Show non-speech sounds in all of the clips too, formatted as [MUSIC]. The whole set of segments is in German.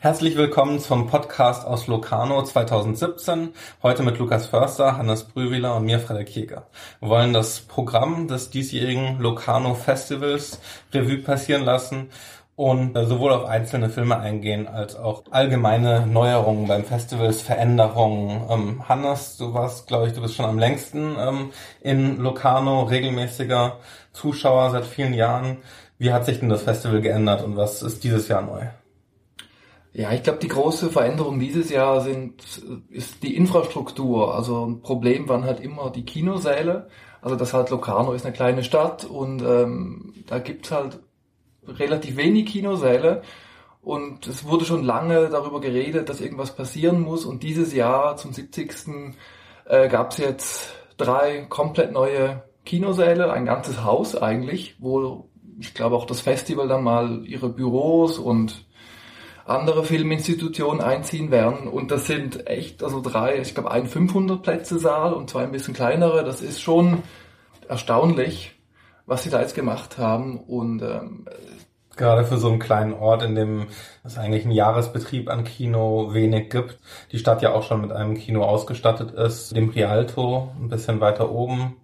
Herzlich willkommen zum Podcast aus Locarno 2017. Heute mit Lukas Förster, Hannes Brüwiler und mir, Frederik Jäger. Wir wollen das Programm des diesjährigen Locarno Festivals Revue passieren lassen und äh, sowohl auf einzelne Filme eingehen als auch allgemeine Neuerungen beim Festivals, Veränderungen. Ähm, Hannes, du warst, glaube ich, du bist schon am längsten ähm, in Locarno, regelmäßiger Zuschauer seit vielen Jahren. Wie hat sich denn das Festival geändert und was ist dieses Jahr neu? Ja, ich glaube, die große Veränderung dieses Jahr sind, ist die Infrastruktur. Also ein Problem waren halt immer die Kinosäle. Also das halt Locarno ist eine kleine Stadt und ähm, da gibt's halt relativ wenig Kinosäle. Und es wurde schon lange darüber geredet, dass irgendwas passieren muss. Und dieses Jahr zum 70. Äh, gab es jetzt drei komplett neue Kinosäle, ein ganzes Haus eigentlich, wo ich glaube auch das Festival dann mal ihre Büros und andere Filminstitutionen einziehen werden. Und das sind echt, also drei, ich glaube ein 500 Plätze Saal und zwei ein bisschen kleinere. Das ist schon erstaunlich, was sie da jetzt gemacht haben. Und ähm, Gerade für so einen kleinen Ort, in dem es eigentlich einen Jahresbetrieb an Kino wenig gibt. Die Stadt ja auch schon mit einem Kino ausgestattet ist, dem Rialto, ein bisschen weiter oben.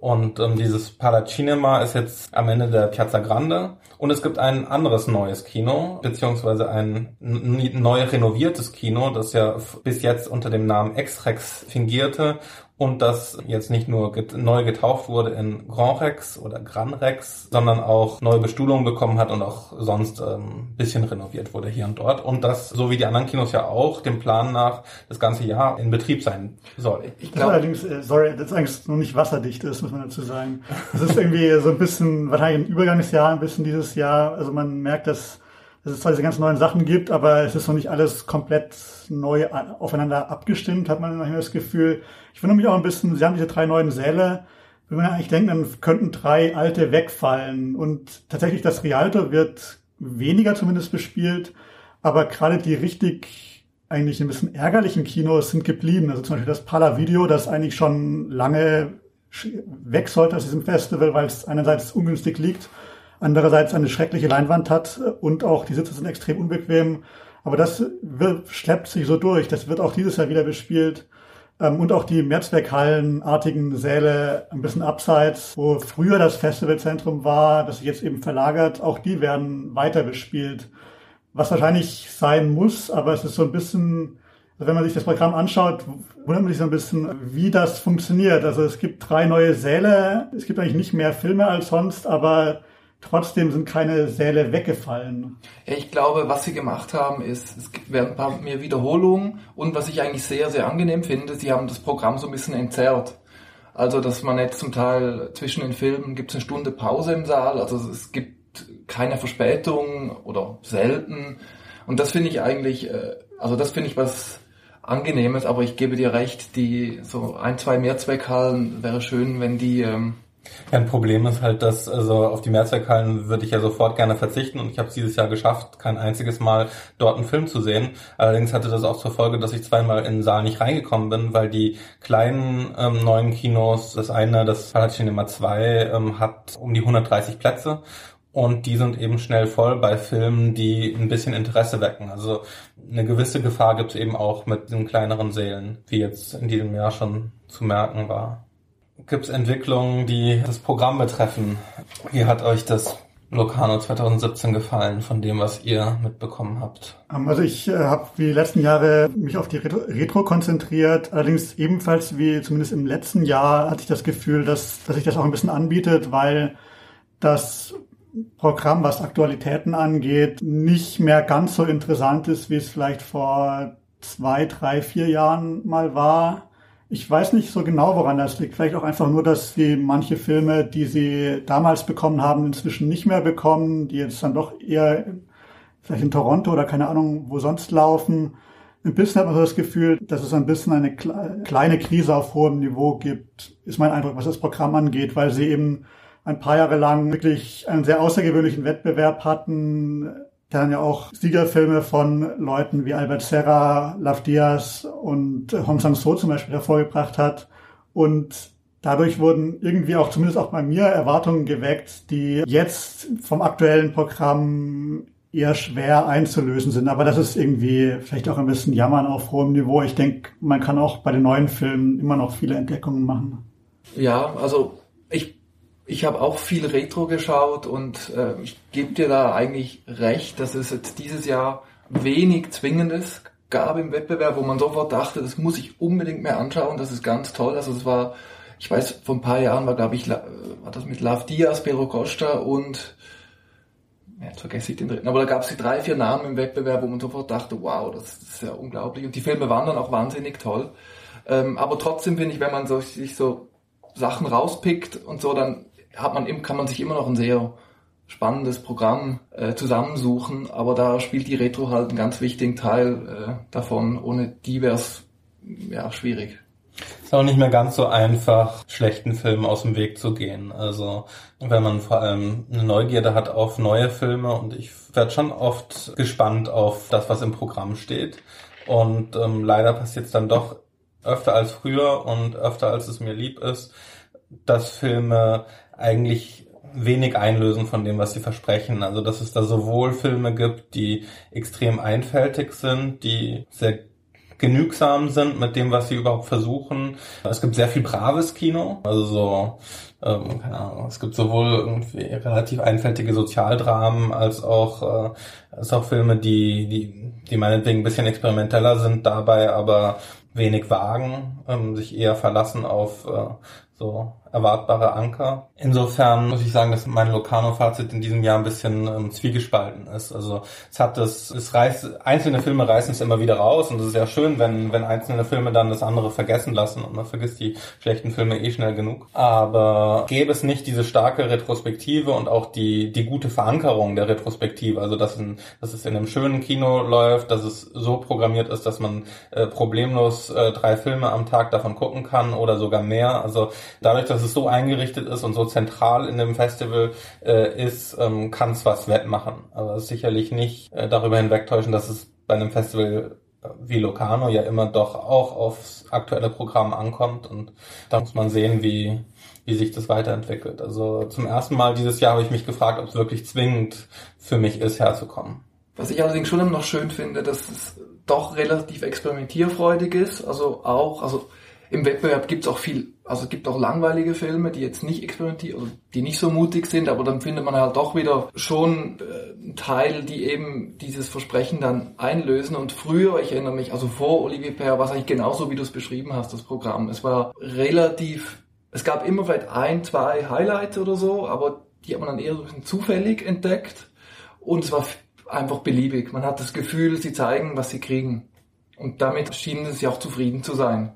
Und ähm, dieses Paracinema ist jetzt am Ende der Piazza Grande. Und es gibt ein anderes neues Kino, beziehungsweise ein neu renoviertes Kino, das ja bis jetzt unter dem Namen Exrex fingierte und das jetzt nicht nur get neu getauft wurde in Grand Rex oder Gran Rex, sondern auch neue Bestuhlungen bekommen hat und auch sonst ähm, bisschen renoviert wurde hier und dort. Und das, so wie die anderen Kinos ja auch, dem Plan nach das ganze Jahr in Betrieb sein soll. Ich glaube allerdings, äh, sorry, das eigentlich noch nicht wasserdicht ist, muss man dazu sagen. Das ist irgendwie so ein bisschen, wahrscheinlich ein Übergangsjahr, ein bisschen dieses Jahr. Also man merkt, dass dass es zwar diese ganz neuen Sachen gibt, aber es ist noch nicht alles komplett neu aufeinander abgestimmt, hat man manchmal das Gefühl. Ich wundere mich auch ein bisschen, sie haben diese drei neuen Säle, wenn man eigentlich denkt, dann könnten drei alte wegfallen. Und tatsächlich das Rialto wird weniger zumindest bespielt, aber gerade die richtig eigentlich ein bisschen ärgerlichen Kinos sind geblieben. Also zum Beispiel das Pala Video, das eigentlich schon lange weg sollte aus diesem Festival, weil es einerseits ungünstig liegt andererseits eine schreckliche Leinwand hat und auch die Sitze sind extrem unbequem. Aber das wird, schleppt sich so durch. Das wird auch dieses Jahr wieder bespielt. Ähm, und auch die Mehrzweckhallenartigen Säle ein bisschen abseits, wo früher das Festivalzentrum war, das sich jetzt eben verlagert, auch die werden weiter bespielt. Was wahrscheinlich sein muss, aber es ist so ein bisschen, also wenn man sich das Programm anschaut, wundert man sich so ein bisschen, wie das funktioniert. Also es gibt drei neue Säle, es gibt eigentlich nicht mehr Filme als sonst, aber Trotzdem sind keine Säle weggefallen. Ich glaube, was sie gemacht haben, ist, es gibt ein paar mehr Wiederholungen und was ich eigentlich sehr, sehr angenehm finde, sie haben das Programm so ein bisschen entzerrt. Also, dass man jetzt zum Teil zwischen den Filmen gibt es eine Stunde Pause im Saal, also es gibt keine Verspätung oder selten. Und das finde ich eigentlich, äh, also das finde ich was Angenehmes, aber ich gebe dir recht, die so ein, zwei Mehrzweckhallen wäre schön, wenn die ähm, ja, ein Problem ist halt, dass also auf die Mehrzweckhallen würde ich ja sofort gerne verzichten und ich habe es dieses Jahr geschafft, kein einziges Mal dort einen Film zu sehen. Allerdings hatte das auch zur Folge, dass ich zweimal in den Saal nicht reingekommen bin, weil die kleinen ähm, neuen Kinos, das eine, das Palacinema 2, ähm, hat um die 130 Plätze und die sind eben schnell voll bei Filmen, die ein bisschen Interesse wecken. Also eine gewisse Gefahr gibt es eben auch mit den kleineren Sälen, wie jetzt in diesem Jahr schon zu merken war. Gibt es Entwicklungen, die das Programm betreffen? Wie hat euch das Locarno 2017 gefallen von dem, was ihr mitbekommen habt? Ähm, also ich äh, habe wie die letzten Jahre mich auf die Retro, konzentriert. Allerdings ebenfalls wie zumindest im letzten Jahr hatte ich das Gefühl, dass, dass sich das auch ein bisschen anbietet, weil das Programm, was Aktualitäten angeht, nicht mehr ganz so interessant ist, wie es vielleicht vor zwei, drei, vier Jahren mal war. Ich weiß nicht so genau, woran das liegt. Vielleicht auch einfach nur, dass sie manche Filme, die sie damals bekommen haben, inzwischen nicht mehr bekommen, die jetzt dann doch eher vielleicht in Toronto oder keine Ahnung, wo sonst laufen. Ein bisschen hat man so das Gefühl, dass es ein bisschen eine kleine Krise auf hohem Niveau gibt, ist mein Eindruck, was das Programm angeht, weil sie eben ein paar Jahre lang wirklich einen sehr außergewöhnlichen Wettbewerb hatten, dann ja auch Siegerfilme von Leuten wie Albert Serra, Love Diaz und Hong Sang-so zum Beispiel hervorgebracht hat. Und dadurch wurden irgendwie auch, zumindest auch bei mir, Erwartungen geweckt, die jetzt vom aktuellen Programm eher schwer einzulösen sind. Aber das ist irgendwie vielleicht auch ein bisschen Jammern auf hohem Niveau. Ich denke, man kann auch bei den neuen Filmen immer noch viele Entdeckungen machen. Ja, also ich, habe auch viel Retro geschaut und äh, ich gebe dir da eigentlich recht, dass es jetzt dieses Jahr wenig Zwingendes gab im Wettbewerb, wo man sofort dachte, das muss ich unbedingt mehr anschauen, das ist ganz toll. Also es war, ich weiß, vor ein paar Jahren war, glaube ich, war das mit Love Diaz, Pedro Costa und ja, jetzt vergesse ich den dritten, aber da gab es die drei, vier Namen im Wettbewerb, wo man sofort dachte, wow, das, ist ja unglaublich. Und die Filme waren dann auch wahnsinnig toll. Ähm, aber trotzdem finde ich, wenn man so, sich so Sachen rauspickt und so, dann hat man, kann man sich immer noch ein sehr spannendes Programm äh, zusammensuchen, aber da spielt die Retro halt einen ganz wichtigen Teil äh, davon. Ohne die wäre es ja schwierig. Ist auch nicht mehr ganz so einfach, schlechten Filmen aus dem Weg zu gehen. Also wenn man vor allem eine Neugierde hat auf neue Filme und ich werde schon oft gespannt auf das, was im Programm steht. Und ähm, leider passiert es dann doch öfter als früher und öfter als es mir lieb ist, dass Filme eigentlich wenig einlösen von dem, was sie versprechen. Also dass es da sowohl Filme gibt, die extrem einfältig sind, die sehr genügsam sind mit dem, was sie überhaupt versuchen. Es gibt sehr viel braves Kino, also so, ähm, keine Ahnung, es gibt sowohl irgendwie relativ einfältige Sozialdramen als auch, äh, als auch Filme, die, die, die meinetwegen ein bisschen experimenteller sind dabei, aber wenig wagen, ähm, sich eher verlassen auf äh, so erwartbare Anker. Insofern muss ich sagen, dass mein Locarno-Fazit in diesem Jahr ein bisschen ähm, zwiegespalten ist. Also es hat das, es reißt, einzelne Filme reißen es immer wieder raus und es ist ja schön, wenn, wenn einzelne Filme dann das andere vergessen lassen und man vergisst die schlechten Filme eh schnell genug. Aber gäbe es nicht diese starke Retrospektive und auch die, die gute Verankerung der Retrospektive, also dass, in, dass es in einem schönen Kino läuft, dass es so programmiert ist, dass man äh, problemlos äh, drei Filme am Tag davon gucken kann oder sogar mehr. Also dadurch, dass es so eingerichtet ist und so zentral in dem Festival äh, ist, ähm, kann es was wettmachen. Aber sicherlich nicht äh, darüber hinwegtäuschen, dass es bei einem Festival äh, wie Locarno ja immer doch auch aufs aktuelle Programm ankommt und da muss man sehen, wie, wie sich das weiterentwickelt. Also zum ersten Mal dieses Jahr habe ich mich gefragt, ob es wirklich zwingend für mich ist, herzukommen. Was ich allerdings schon immer noch schön finde, dass es doch relativ experimentierfreudig ist. Also auch, also im Wettbewerb gibt es auch viel, also es gibt auch langweilige Filme, die jetzt nicht experimentieren, also die nicht so mutig sind, aber dann findet man halt doch wieder schon äh, einen Teil, die eben dieses Versprechen dann einlösen. Und früher, ich erinnere mich, also vor Olivier Père war es eigentlich genauso, wie du es beschrieben hast, das Programm. Es war relativ, es gab immer vielleicht ein, zwei Highlights oder so, aber die hat man dann eher so ein bisschen zufällig entdeckt. Und es war einfach beliebig. Man hat das Gefühl, sie zeigen, was sie kriegen. Und damit schienen sie auch zufrieden zu sein.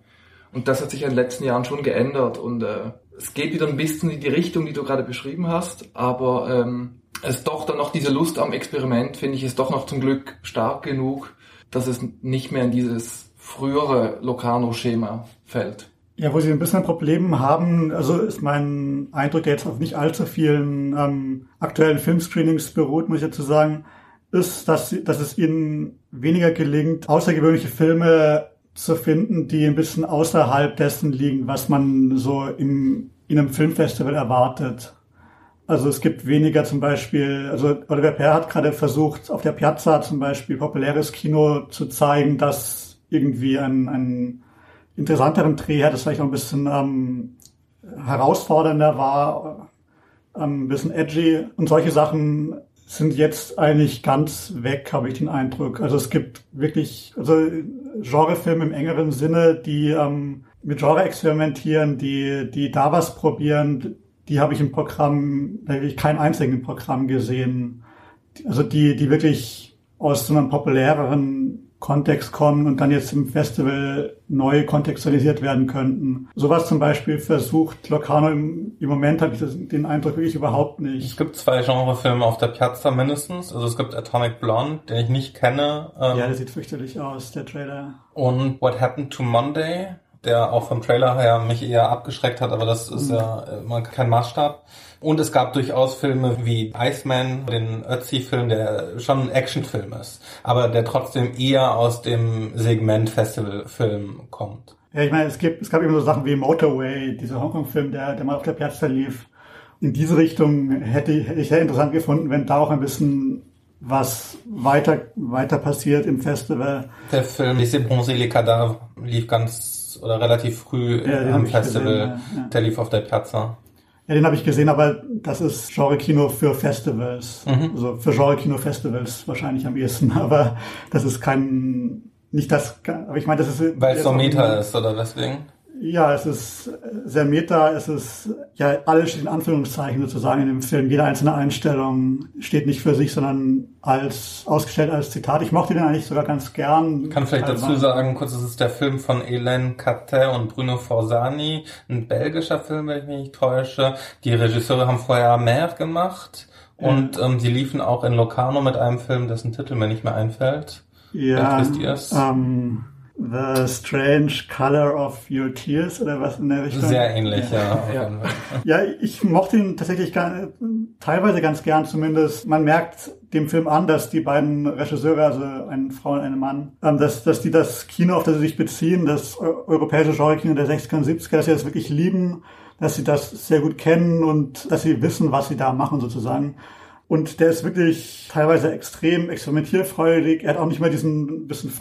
Und das hat sich in den letzten Jahren schon geändert und äh, es geht wieder ein bisschen in die Richtung, die du gerade beschrieben hast, aber ähm, es doch dann noch diese Lust am Experiment, finde ich, ist doch noch zum Glück stark genug, dass es nicht mehr in dieses frühere Locarno-Schema fällt. Ja, wo sie ein bisschen ein Problem haben, also ist mein Eindruck, der jetzt auf nicht allzu vielen ähm, aktuellen Filmscreenings beruht, muss ich dazu sagen, ist, dass, dass es ihnen weniger gelingt, außergewöhnliche Filme zu finden, die ein bisschen außerhalb dessen liegen, was man so im, in einem Filmfestival erwartet. Also es gibt weniger zum Beispiel, also Oliver Perr hat gerade versucht, auf der Piazza zum Beispiel populäres Kino zu zeigen, das irgendwie einen, einen interessanteren Dreh hat, das vielleicht auch ein bisschen ähm, herausfordernder war, ähm, ein bisschen edgy und solche Sachen sind jetzt eigentlich ganz weg, habe ich den Eindruck. Also es gibt wirklich, also Genrefilme im engeren Sinne, die ähm, mit Genre experimentieren, die, die da was probieren, die habe ich im Programm, da habe ich keinen einzigen Programm gesehen. Also die, die wirklich aus so einem populäreren Kontext kommen und dann jetzt im Festival neu kontextualisiert werden könnten. Sowas zum Beispiel versucht Locarno im, im Moment habe ich das, den Eindruck wirklich überhaupt nicht. Es gibt zwei Genrefilme auf der Piazza mindestens. Also es gibt Atomic Blonde, den ich nicht kenne. Ähm, ja, der sieht fürchterlich aus, der Trailer. Und What Happened to Monday, der auch vom Trailer her mich eher abgeschreckt hat, aber das ist mhm. ja immer kein Maßstab. Und es gab durchaus Filme wie Iceman, den Ötzi-Film, der schon ein Actionfilm ist, aber der trotzdem eher aus dem Segment Festivalfilm kommt. Ja, ich meine, es gibt, es gab immer so Sachen wie Motorway, dieser Hongkong-Film, der, der mal auf der Piazza lief. In diese Richtung hätte, hätte ich sehr interessant gefunden, wenn da auch ein bisschen was weiter, weiter passiert im Festival. Der Film Les Bronzés les Cadavres lief ganz oder relativ früh ja, am Festival. Gesehen, ja, ja. Der lief auf der Piazza. Ja, den habe ich gesehen, aber das ist Genre-Kino für Festivals. Mhm. Also für Genre-Kino-Festivals wahrscheinlich am ehesten. [LAUGHS] Aber das ist kein, nicht das, aber ich meine, das ist... Weil es so Meta ist, oder deswegen? Ja, es ist sehr meta, es ist, ja, alles steht in Anführungszeichen sozusagen in dem Film. Jede einzelne Einstellung steht nicht für sich, sondern als, ausgestellt als Zitat. Ich mochte den eigentlich sogar ganz gern. Ich kann vielleicht also dazu sagen, kurz, es ist der Film von Hélène Catet und Bruno Forzani, ein belgischer Film, wenn ich mich nicht täusche. Die Regisseure haben vorher Mer gemacht und ähm, sie liefen auch in Locarno mit einem Film, dessen Titel mir nicht mehr einfällt. Ja, wisst ihr es? Ähm The Strange Color of Your Tears oder was in der Richtung. Sehr ähnlich, ja. Ja, ja. ja ich mochte ihn tatsächlich gar, teilweise ganz gern zumindest. Man merkt dem Film an, dass die beiden Regisseure, also eine Frau und ein Mann, ähm, dass, dass die das Kino, auf das sie sich beziehen, das europäische Genre-Kino der 60er und 70er, dass sie das wirklich lieben, dass sie das sehr gut kennen und dass sie wissen, was sie da machen sozusagen. Und der ist wirklich teilweise extrem experimentierfreudig. Er hat auch nicht mehr diesen bisschen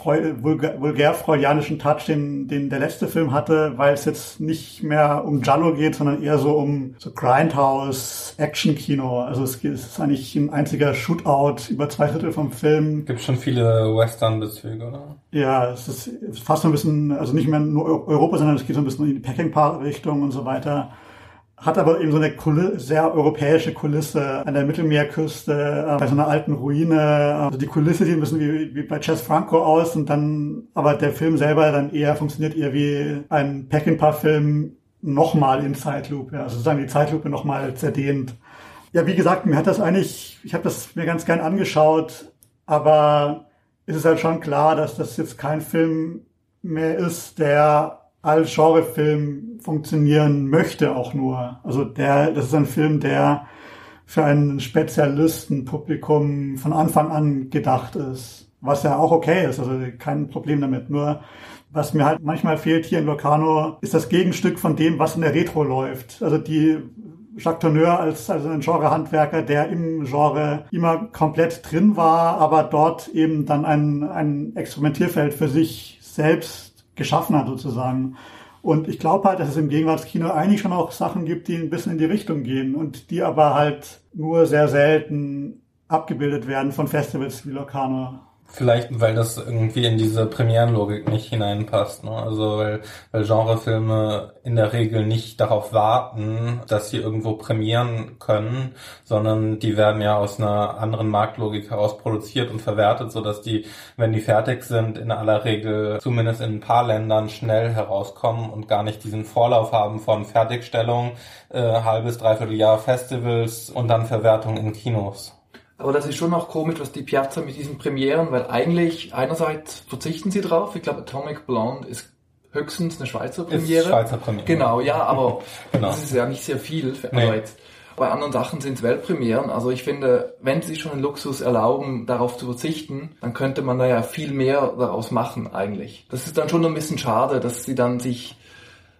vulgär, vulgär-freudianischen Touch, den, den der letzte Film hatte, weil es jetzt nicht mehr um Giallo geht, sondern eher so um so Grindhouse, Action-Kino. Also es ist eigentlich ein einziger Shootout über zwei Drittel vom Film. Gibt schon viele Western-Bezüge, oder? Ja, es ist fast so ein bisschen, also nicht mehr nur Europa, sondern es geht so ein bisschen in die Packing-Richtung und so weiter hat aber eben so eine Kulisse, sehr europäische Kulisse an der Mittelmeerküste, äh, bei so einer alten Ruine. Also die Kulisse sieht ein bisschen wie, wie bei Chess Franco aus und dann, aber der Film selber dann eher funktioniert eher wie ein Peckinpah-Film nochmal in Zeitlupe, also sozusagen die Zeitlupe nochmal zerdehnt. Ja, wie gesagt, mir hat das eigentlich, ich habe das mir ganz gern angeschaut, aber es ist halt schon klar, dass das jetzt kein Film mehr ist, der als Genrefilm funktionieren möchte auch nur. Also der, das ist ein Film, der für ein Spezialistenpublikum von Anfang an gedacht ist. Was ja auch okay ist, also kein Problem damit. Nur was mir halt manchmal fehlt hier in Locarno, ist das Gegenstück von dem, was in der Retro läuft. Also die Jacques Tourneur als also ein Genrehandwerker, der im Genre immer komplett drin war, aber dort eben dann ein, ein Experimentierfeld für sich selbst geschaffen hat sozusagen. Und ich glaube halt, dass es im Gegenwartskino eigentlich schon auch Sachen gibt, die ein bisschen in die Richtung gehen und die aber halt nur sehr selten abgebildet werden von Festivals wie Locarno. Vielleicht, weil das irgendwie in diese Premierenlogik nicht hineinpasst. Ne? Also weil, weil Genrefilme in der Regel nicht darauf warten, dass sie irgendwo premieren können, sondern die werden ja aus einer anderen Marktlogik heraus produziert und verwertet, so dass die, wenn die fertig sind, in aller Regel zumindest in ein paar Ländern schnell herauskommen und gar nicht diesen Vorlauf haben von Fertigstellung, äh, halbes, dreiviertel Jahr Festivals und dann Verwertung in Kinos. Aber das ist schon auch komisch, was die Piazza mit diesen Premieren, weil eigentlich einerseits verzichten sie drauf. Ich glaube, Atomic Blonde ist höchstens eine Schweizer Premiere. Ist Schweizer Premiere. Genau, ja, [LAUGHS] aber genau. das ist ja nicht sehr viel. Für nee. Arbeit. Bei anderen Sachen sind es Weltpremieren. Also ich finde, wenn sie schon einen Luxus erlauben, darauf zu verzichten, dann könnte man da ja viel mehr daraus machen eigentlich. Das ist dann schon ein bisschen schade, dass sie dann sich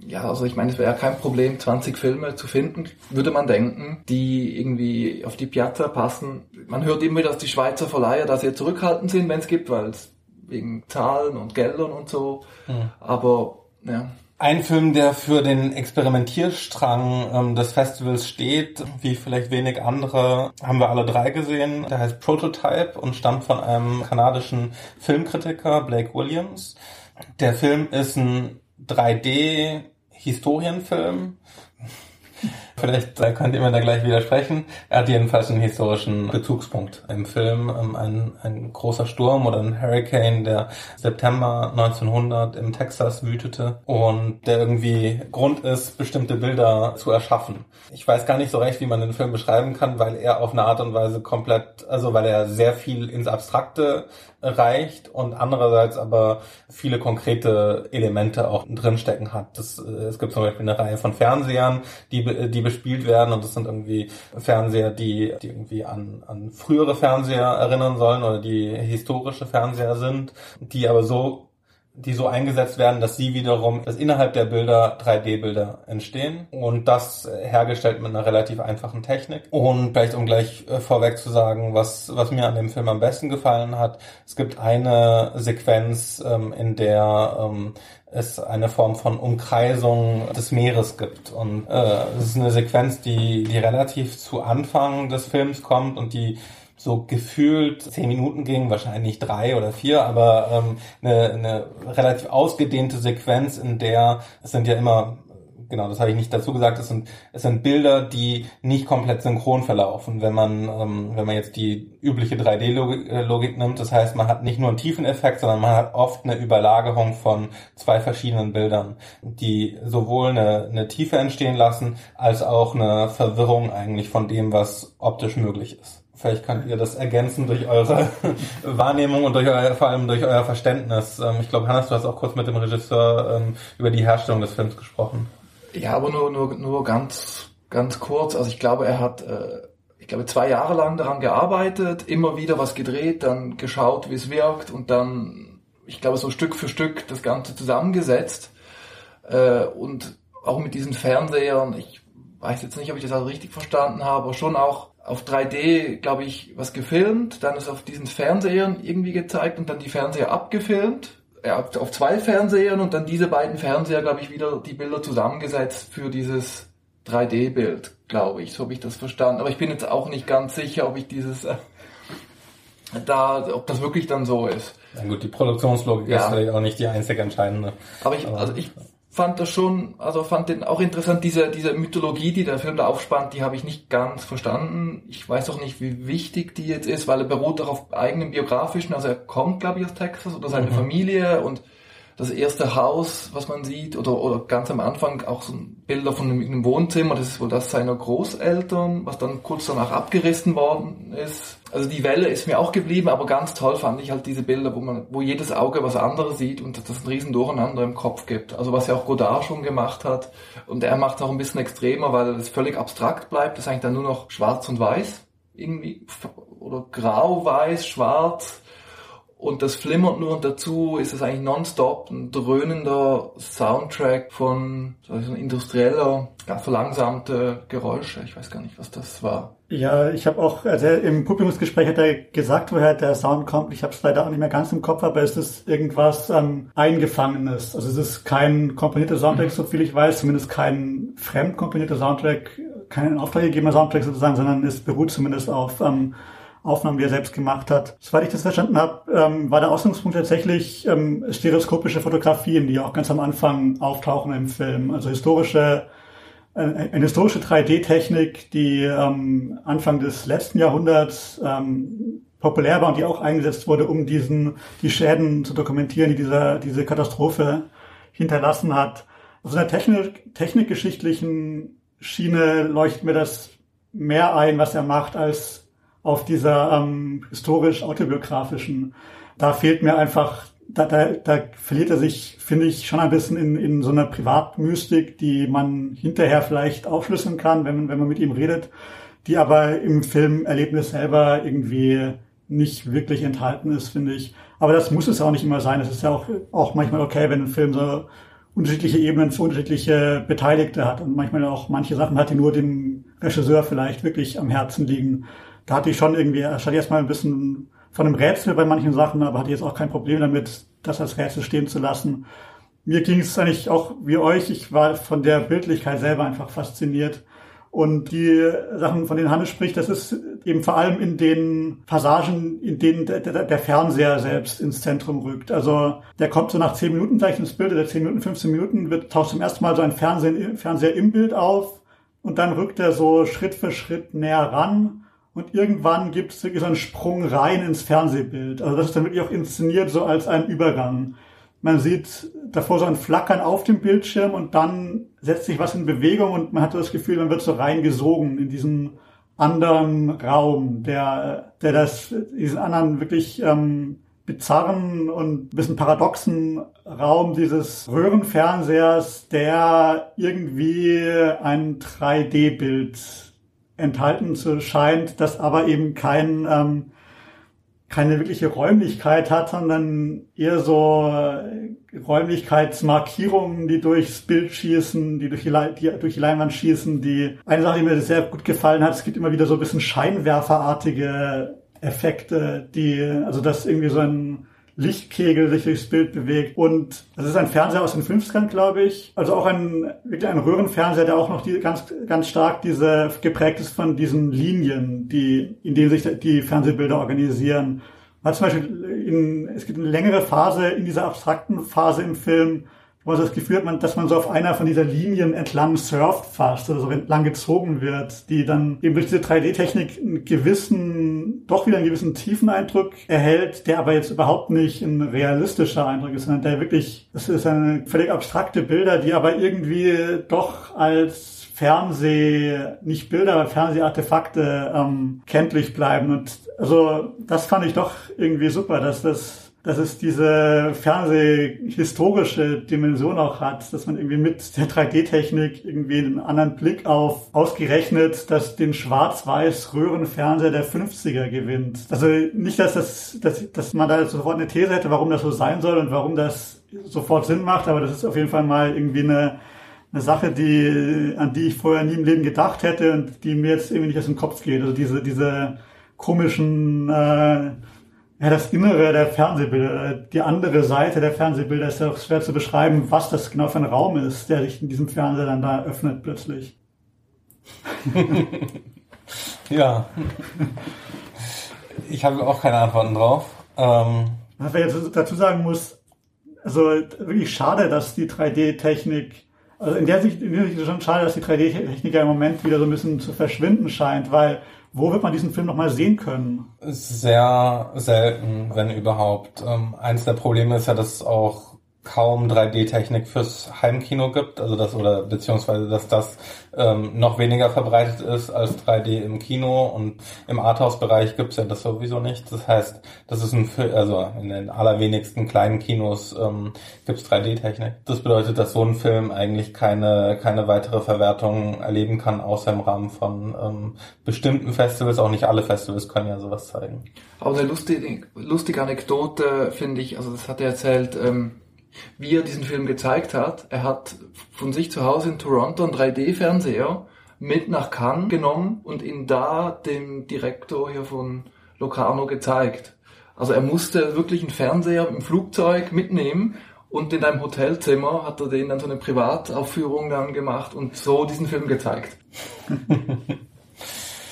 ja, also ich meine, es wäre ja kein Problem, 20 Filme zu finden, würde man denken, die irgendwie auf die Piazza passen. Man hört immer, dass die Schweizer Verleiher da sehr zurückhaltend sind, wenn es gibt, weil es wegen Zahlen und Geldern und so. Mhm. Aber ja. Ein Film, der für den Experimentierstrang ähm, des Festivals steht, wie vielleicht wenig andere, haben wir alle drei gesehen. Der heißt Prototype und stammt von einem kanadischen Filmkritiker, Blake Williams. Der Film ist ein 3D Historienfilm. Vielleicht könnt ihr mir da gleich widersprechen. Er hat jedenfalls einen historischen Bezugspunkt im Film. Ähm, ein, ein großer Sturm oder ein Hurricane, der September 1900 im Texas wütete und der irgendwie Grund ist, bestimmte Bilder zu erschaffen. Ich weiß gar nicht so recht, wie man den Film beschreiben kann, weil er auf eine Art und Weise komplett, also weil er sehr viel ins Abstrakte reicht und andererseits aber viele konkrete Elemente auch drinstecken hat. Das, äh, es gibt zum Beispiel eine Reihe von Fernsehern, die, die bespielt werden und das sind irgendwie Fernseher, die, die irgendwie an, an frühere Fernseher erinnern sollen oder die historische Fernseher sind, die aber so die so eingesetzt werden, dass sie wiederum, dass innerhalb der Bilder 3D-Bilder entstehen und das hergestellt mit einer relativ einfachen Technik. Und vielleicht um gleich äh, vorweg zu sagen, was, was mir an dem Film am besten gefallen hat, es gibt eine Sequenz, ähm, in der ähm, es eine Form von Umkreisung des Meeres gibt. Und äh, es ist eine Sequenz, die, die relativ zu Anfang des Films kommt und die so gefühlt zehn Minuten ging, wahrscheinlich drei oder vier, aber ähm, eine, eine relativ ausgedehnte Sequenz, in der es sind ja immer genau, das habe ich nicht dazu gesagt, es sind, es sind Bilder, die nicht komplett synchron verlaufen, wenn man, ähm, wenn man jetzt die übliche 3D-Logik nimmt. Das heißt, man hat nicht nur einen Tiefeneffekt, sondern man hat oft eine Überlagerung von zwei verschiedenen Bildern, die sowohl eine, eine Tiefe entstehen lassen, als auch eine Verwirrung eigentlich von dem, was optisch möglich ist. Vielleicht könnt ihr das ergänzen durch eure [LAUGHS] Wahrnehmung und durch euer, vor allem durch euer Verständnis. Ähm, ich glaube, Hannes, du hast auch kurz mit dem Regisseur ähm, über die Herstellung des Films gesprochen. Ja, aber nur, nur, nur ganz, ganz kurz. Also ich glaube, er hat, äh, ich glaube, zwei Jahre lang daran gearbeitet, immer wieder was gedreht, dann geschaut, wie es wirkt und dann, ich glaube, so Stück für Stück das Ganze zusammengesetzt. Äh, und auch mit diesen Fernsehern, ich weiß jetzt nicht, ob ich das auch richtig verstanden habe, schon auch auf 3D, glaube ich, was gefilmt, dann ist auf diesen Fernsehern irgendwie gezeigt und dann die Fernseher abgefilmt auf zwei Fernsehern und dann diese beiden Fernseher, glaube ich, wieder die Bilder zusammengesetzt für dieses 3D-Bild, glaube ich. So habe ich das verstanden. Aber ich bin jetzt auch nicht ganz sicher, ob ich dieses äh, da, ob das wirklich dann so ist. Na gut, die Produktionslogik ja. ist vielleicht auch nicht die einzige entscheidende. Aber ich, also ich fand das schon, also fand den auch interessant, diese, diese Mythologie, die der Film da aufspannt, die habe ich nicht ganz verstanden. Ich weiß auch nicht, wie wichtig die jetzt ist, weil er beruht auch auf eigenem biografischen, also er kommt, glaube ich, aus Texas oder seine mhm. Familie und das erste Haus, was man sieht, oder, oder ganz am Anfang auch so Bilder von einem, einem Wohnzimmer, das ist wohl das seiner Großeltern, was dann kurz danach abgerissen worden ist. Also die Welle ist mir auch geblieben, aber ganz toll fand ich halt diese Bilder, wo man, wo jedes Auge was anderes sieht und das ein riesen Durcheinander im Kopf gibt. Also was ja auch Godard schon gemacht hat. Und er macht es auch ein bisschen extremer, weil es völlig abstrakt bleibt. Das ist eigentlich dann nur noch schwarz und weiß. Irgendwie, oder grau, weiß, schwarz und das flimmert nur und dazu ist es eigentlich nonstop ein dröhnender Soundtrack von so ein industrieller, ganz verlangsamte Geräusche. Ich weiß gar nicht, was das war. Ja, ich habe auch, also im Publikumsgespräch hat er gesagt, woher der Sound kommt. Ich habe es leider auch nicht mehr ganz im Kopf, aber es ist irgendwas ähm, Eingefangenes. Also es ist kein komponierter Soundtrack, mhm. so viel ich weiß, zumindest kein fremd komponierter Soundtrack, kein auftraggegebener Soundtrack sozusagen, sondern es beruht zumindest auf ähm, Aufnahmen, die er selbst gemacht hat. Soweit ich das verstanden habe, ähm, war der Ausgangspunkt tatsächlich ähm, stereoskopische Fotografien, die auch ganz am Anfang auftauchen im Film. Also historische, äh, eine historische 3D-Technik, die ähm, Anfang des letzten Jahrhunderts ähm, populär war und die auch eingesetzt wurde, um diesen, die Schäden zu dokumentieren, die dieser, diese Katastrophe hinterlassen hat. Auf einer Technik, technikgeschichtlichen Schiene leuchtet mir das mehr ein, was er macht, als auf dieser ähm, historisch-autobiografischen. Da fehlt mir einfach, da, da, da verliert er sich, finde ich, schon ein bisschen in, in so einer Privatmystik, die man hinterher vielleicht aufschlüsseln kann, wenn man, wenn man mit ihm redet, die aber im Filmerlebnis selber irgendwie nicht wirklich enthalten ist, finde ich. Aber das muss es auch nicht immer sein. Es ist ja auch, auch manchmal okay, wenn ein Film so unterschiedliche Ebenen für unterschiedliche Beteiligte hat und manchmal auch manche Sachen hat, die nur dem Regisseur vielleicht wirklich am Herzen liegen da hatte ich schon irgendwie, statt erstmal ein bisschen von einem Rätsel bei manchen Sachen, aber hatte jetzt auch kein Problem damit, das als Rätsel stehen zu lassen. Mir ging es eigentlich auch wie euch, ich war von der Bildlichkeit selber einfach fasziniert. Und die Sachen, von denen Hannes spricht, das ist eben vor allem in den Passagen, in denen der, der, der Fernseher selbst ins Zentrum rückt. Also der kommt so nach 10 Minuten vielleicht ins Bild, oder 10 Minuten, 15 Minuten wird, taucht zum ersten Mal so ein Fernseher, Fernseher im Bild auf und dann rückt er so Schritt für Schritt näher ran und irgendwann gibt es wirklich so einen Sprung rein ins Fernsehbild. Also das ist dann wirklich auch inszeniert so als ein Übergang. Man sieht davor so ein Flackern auf dem Bildschirm und dann setzt sich was in Bewegung und man hat das Gefühl, man wird so reingesogen in diesen anderen Raum, der, der das, diesen anderen wirklich ähm, bizarren und ein bisschen paradoxen Raum dieses Röhrenfernsehers, der irgendwie ein 3D-Bild enthalten zu scheint, das aber eben kein, ähm, keine wirkliche Räumlichkeit hat, sondern eher so äh, Räumlichkeitsmarkierungen, die durchs Bild schießen, die durch die, die durch die Leinwand schießen. Die eine Sache, die mir sehr gut gefallen hat, es gibt immer wieder so ein bisschen Scheinwerferartige Effekte, die also das irgendwie so ein Lichtkegel sich durchs Bild bewegt. Und das ist ein Fernseher aus den 50ern, glaube ich. Also auch ein, wirklich ein Röhrenfernseher, der auch noch die, ganz, ganz stark diese, geprägt ist von diesen Linien, die, in denen sich die Fernsehbilder organisieren. Man hat zum Beispiel in, es gibt eine längere Phase in dieser abstrakten Phase im Film, wo man das Gefühl hat, dass man so auf einer von dieser Linien entlang surft fast oder so entlang gezogen wird, die dann eben durch diese 3D-Technik einen gewissen, doch wieder einen gewissen tiefen Eindruck erhält, der aber jetzt überhaupt nicht ein realistischer Eindruck ist, sondern der wirklich, das ist eine völlig abstrakte Bilder, die aber irgendwie doch als Fernseh, nicht Bilder, aber Fernsehartefakte ähm, kenntlich bleiben. Und also das fand ich doch irgendwie super, dass das dass es diese fernsehhistorische Dimension auch hat, dass man irgendwie mit der 3D-Technik irgendwie einen anderen Blick auf ausgerechnet, dass den schwarz-weiß Röhrenfernseher der 50er gewinnt. Also nicht, dass das, dass, dass man da sofort eine These hätte, warum das so sein soll und warum das sofort Sinn macht, aber das ist auf jeden Fall mal irgendwie eine, eine Sache, die, an die ich vorher nie im Leben gedacht hätte und die mir jetzt irgendwie nicht aus dem Kopf geht. Also diese, diese komischen, äh, ja, das Innere der Fernsehbilder, die andere Seite der Fernsehbilder ist ja auch schwer zu beschreiben, was das genau für ein Raum ist, der sich in diesem Fernseher dann da öffnet plötzlich. [LAUGHS] ja. Ich habe auch keine Antworten drauf. Ähm Was man jetzt dazu sagen muss, also wirklich schade, dass die 3D-Technik, also in der Sicht, in der Sicht ist schon schade, dass die 3D-Technik ja im Moment wieder so ein bisschen zu verschwinden scheint, weil wo wird man diesen Film nochmal sehen können? Sehr selten, wenn überhaupt. Ähm, eins der Probleme ist ja, dass auch kaum 3D-Technik fürs Heimkino gibt, also das oder beziehungsweise dass das ähm, noch weniger verbreitet ist als 3D im Kino und im Arthouse-Bereich gibt's ja das sowieso nicht. Das heißt, das ist ein also in den allerwenigsten kleinen Kinos ähm, gibt's 3D-Technik. Das bedeutet, dass so ein Film eigentlich keine keine weitere Verwertung erleben kann, außer im Rahmen von ähm, bestimmten Festivals. Auch nicht alle Festivals können ja sowas zeigen. Aber eine lustige, lustige Anekdote finde ich, also das hat er erzählt. Ähm wie er diesen Film gezeigt hat. Er hat von sich zu Hause in Toronto einen 3D-Fernseher mit nach Cannes genommen und ihn da dem Direktor hier von Locarno gezeigt. Also er musste wirklich einen Fernseher im Flugzeug mitnehmen und in einem Hotelzimmer hat er den dann so eine Privataufführung dann gemacht und so diesen Film gezeigt. [LAUGHS]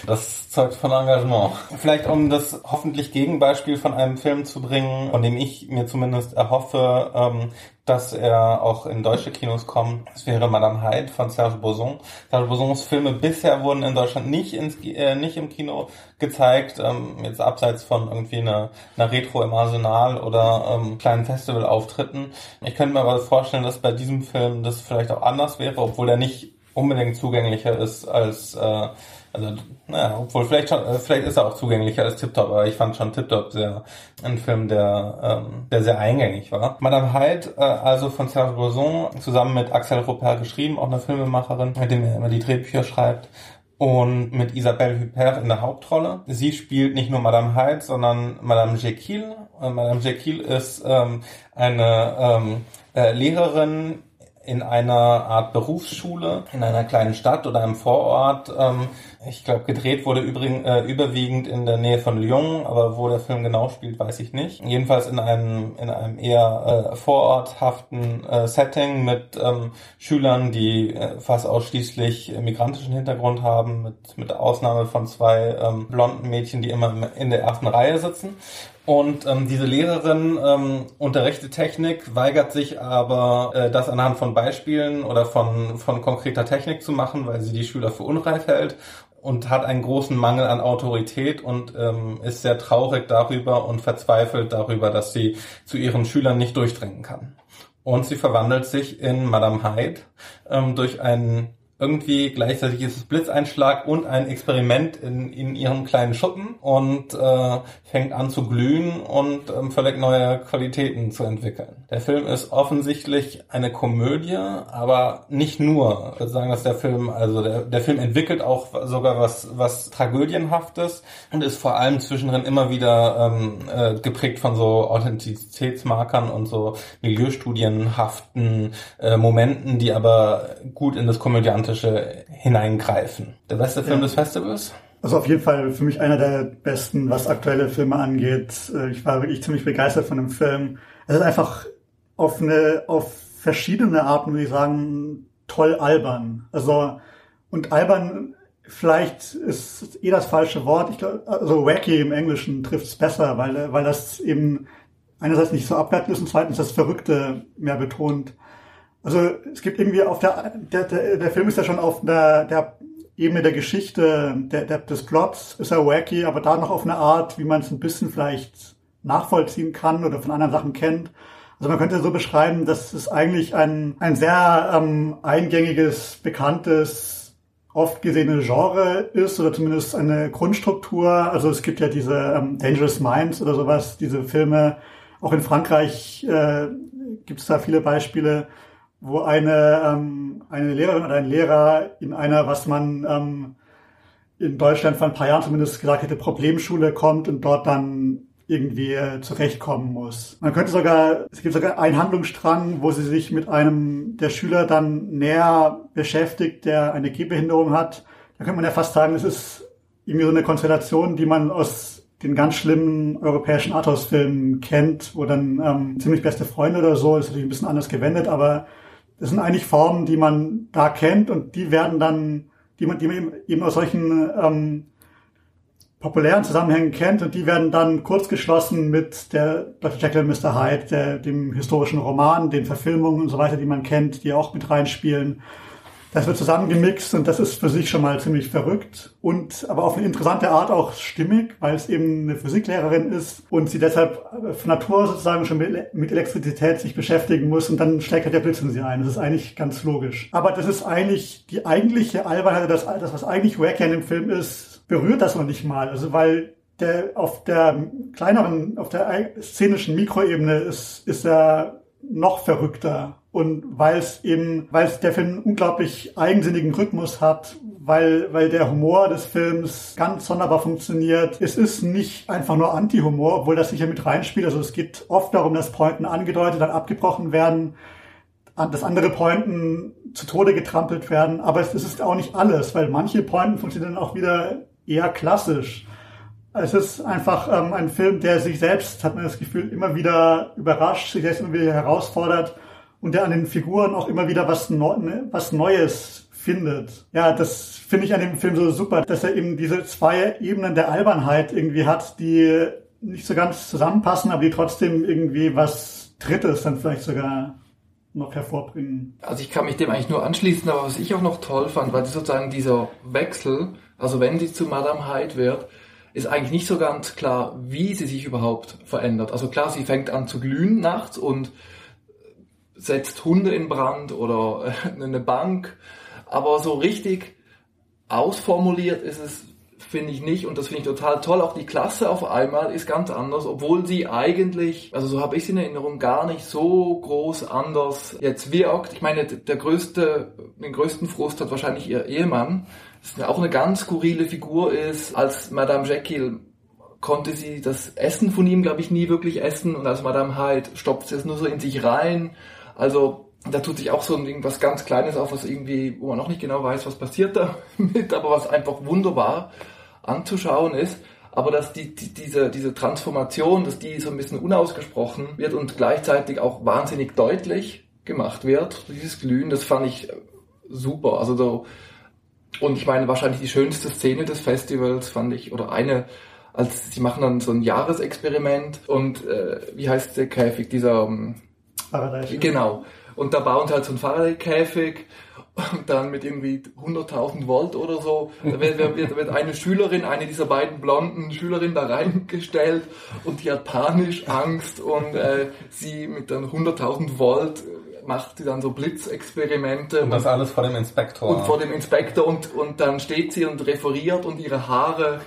Das zeugt von Engagement. Vielleicht um das hoffentlich Gegenbeispiel von einem Film zu bringen, von dem ich mir zumindest erhoffe, ähm, dass er auch in deutsche Kinos kommt. Das wäre Madame Hyde von Serge Boson. Serge Bosons Filme bisher wurden in Deutschland nicht, ins, äh, nicht im Kino gezeigt, ähm, jetzt abseits von irgendwie einer, einer Retro im Arsenal oder ähm, kleinen Festivalauftritten. Ich könnte mir aber vorstellen, dass bei diesem Film das vielleicht auch anders wäre, obwohl er nicht unbedingt zugänglicher ist als äh, also, naja, obwohl vielleicht schon, äh, vielleicht ist er auch zugänglicher als Tip Top, aber ich fand schon Tip Top sehr ein Film, der, ähm, der sehr eingängig war. Madame Hyde, äh, also von Serge Boson, zusammen mit Axel Rupert geschrieben, auch eine Filmemacherin, mit dem er immer die Drehbücher schreibt. Und mit Isabelle Huppert in der Hauptrolle. Sie spielt nicht nur Madame Hyde, sondern Madame Jekyll. Und Madame Jekyll ist ähm, eine ähm, äh, Lehrerin in einer Art Berufsschule in einer kleinen Stadt oder einem Vorort. Ähm, ich glaube, gedreht wurde übrigens äh, überwiegend in der Nähe von Lyon, aber wo der Film genau spielt, weiß ich nicht. Jedenfalls in einem in einem eher äh, vororthaften äh, Setting mit ähm, Schülern, die äh, fast ausschließlich migrantischen Hintergrund haben, mit mit Ausnahme von zwei ähm, blonden Mädchen, die immer in der ersten Reihe sitzen. Und ähm, diese Lehrerin ähm, unterrichtet Technik, weigert sich aber, äh, das anhand von Beispielen oder von, von konkreter Technik zu machen, weil sie die Schüler für unreif hält und hat einen großen Mangel an Autorität und ähm, ist sehr traurig darüber und verzweifelt darüber, dass sie zu ihren Schülern nicht durchdringen kann. Und sie verwandelt sich in Madame Hyde ähm, durch einen irgendwie gleichzeitig ist es Blitzeinschlag und ein Experiment in, in ihrem kleinen Schuppen und äh, fängt an zu glühen und ähm, völlig neue Qualitäten zu entwickeln. Der Film ist offensichtlich eine Komödie, aber nicht nur. Ich würde sagen, dass der Film, also der, der Film entwickelt auch sogar was, was Tragödienhaftes und ist vor allem zwischendrin immer wieder ähm, äh, geprägt von so Authentizitätsmarkern und so milieustudienhaften äh, Momenten, die aber gut in das Komödiantische hineingreifen. Der beste Film ja. des Festivals? Also auf jeden Fall für mich einer der besten, was aktuelle Filme angeht. Äh, ich war wirklich ziemlich begeistert von dem Film. Es ist einfach auf eine, auf verschiedene Arten, würde ich sagen, toll albern. Also, und albern vielleicht ist eh das falsche Wort. Ich glaube, also wacky im Englischen trifft es besser, weil, weil das eben einerseits nicht so abwertend ist und zweitens das Verrückte mehr betont. Also es gibt irgendwie auf der, der, der, der Film ist ja schon auf der, der Ebene der Geschichte, der, der, des Plots ist er wacky, aber da noch auf eine Art, wie man es ein bisschen vielleicht nachvollziehen kann oder von anderen Sachen kennt. Also man könnte so beschreiben, dass es eigentlich ein, ein sehr ähm, eingängiges, bekanntes, oft gesehene Genre ist oder zumindest eine Grundstruktur. Also es gibt ja diese ähm, Dangerous Minds oder sowas, diese Filme. Auch in Frankreich äh, gibt es da viele Beispiele, wo eine, ähm, eine Lehrerin oder ein Lehrer in einer, was man ähm, in Deutschland vor ein paar Jahren zumindest gesagt hätte, Problemschule kommt und dort dann irgendwie äh, zurechtkommen muss. Man könnte sogar, es gibt sogar einen Handlungsstrang, wo sie sich mit einem der Schüler dann näher beschäftigt, der eine Gehbehinderung hat. Da könnte man ja fast sagen, es ist irgendwie so eine Konstellation, die man aus den ganz schlimmen europäischen Arthouse-Filmen kennt, wo dann ähm, ziemlich beste Freunde oder so, ist natürlich ein bisschen anders gewendet, aber das sind eigentlich Formen, die man da kennt und die werden dann, die man, die man eben aus solchen ähm, populären Zusammenhängen kennt und die werden dann kurz geschlossen mit der Dr. Jekyll und Mr. Hyde, der, dem historischen Roman, den Verfilmungen und so weiter, die man kennt, die auch mit reinspielen. Das wird zusammengemixt und das ist für sich schon mal ziemlich verrückt und aber auf eine interessante Art auch stimmig, weil es eben eine Physiklehrerin ist und sie deshalb von Natur sozusagen schon mit Elektrizität sich beschäftigen muss und dann schlägt halt der Blitz in sie ein. Das ist eigentlich ganz logisch. Aber das ist eigentlich die eigentliche Albernheit, das, das was eigentlich wacky in dem Film ist, berührt das noch nicht mal. Also weil der auf der kleineren, auf der szenischen Mikroebene ist, ist er noch verrückter und weil es eben, weil es der Film einen unglaublich eigensinnigen Rhythmus hat, weil, weil der Humor des Films ganz sonderbar funktioniert. Es ist nicht einfach nur Anti-Humor, obwohl das sicher mit reinspielt. Also es geht oft darum, dass Pointen angedeutet, dann abgebrochen werden, dass andere Pointen zu Tode getrampelt werden. Aber es ist auch nicht alles, weil manche Pointen funktionieren auch wieder eher klassisch. Es ist einfach ähm, ein Film, der sich selbst, hat man das Gefühl, immer wieder überrascht, sich selbst immer wieder herausfordert und der an den Figuren auch immer wieder was, Neu was Neues findet. Ja, das finde ich an dem Film so super, dass er eben diese zwei Ebenen der Albernheit irgendwie hat, die nicht so ganz zusammenpassen, aber die trotzdem irgendwie was Drittes dann vielleicht sogar noch hervorbringen. Also ich kann mich dem eigentlich nur anschließen, aber was ich auch noch toll fand, war sozusagen dieser Wechsel, also wenn sie zu Madame Hyde wird, ist eigentlich nicht so ganz klar, wie sie sich überhaupt verändert. Also klar, sie fängt an zu glühen nachts und setzt Hunde in Brand oder äh, eine Bank. Aber so richtig ausformuliert ist es, finde ich nicht. Und das finde ich total toll. Auch die Klasse auf einmal ist ganz anders, obwohl sie eigentlich, also so habe ich es in Erinnerung, gar nicht so groß anders jetzt wirkt. Ich meine, der größte, den größten Frust hat wahrscheinlich ihr Ehemann, das auch eine ganz skurrile Figur ist. Als Madame Jekyll konnte sie das Essen von ihm, glaube ich, nie wirklich essen. Und als Madame Hyde stopft sie es nur so in sich rein also da tut sich auch so irgendwas ganz Kleines auf, was irgendwie, wo man noch nicht genau weiß, was passiert damit, [LAUGHS] aber was einfach wunderbar anzuschauen ist. Aber dass die, die, diese, diese Transformation, dass die so ein bisschen unausgesprochen wird und gleichzeitig auch wahnsinnig deutlich gemacht wird, dieses Glühen, das fand ich super. Also so, und ich meine, wahrscheinlich die schönste Szene des Festivals fand ich, oder eine, als sie machen dann so ein Jahresexperiment und äh, wie heißt der Käfig, dieser Faraday. Genau. Und da bauen sie halt so einen Faraday-Käfig und dann mit irgendwie 100.000 Volt oder so, da wird, wird, wird, eine Schülerin, eine dieser beiden blonden Schülerinnen da reingestellt und die hat panisch Angst und äh, sie mit dann 100.000 Volt macht sie dann so Blitzexperimente. Und das alles vor dem Inspektor. Und vor dem Inspektor und, und dann steht sie und referiert und ihre Haare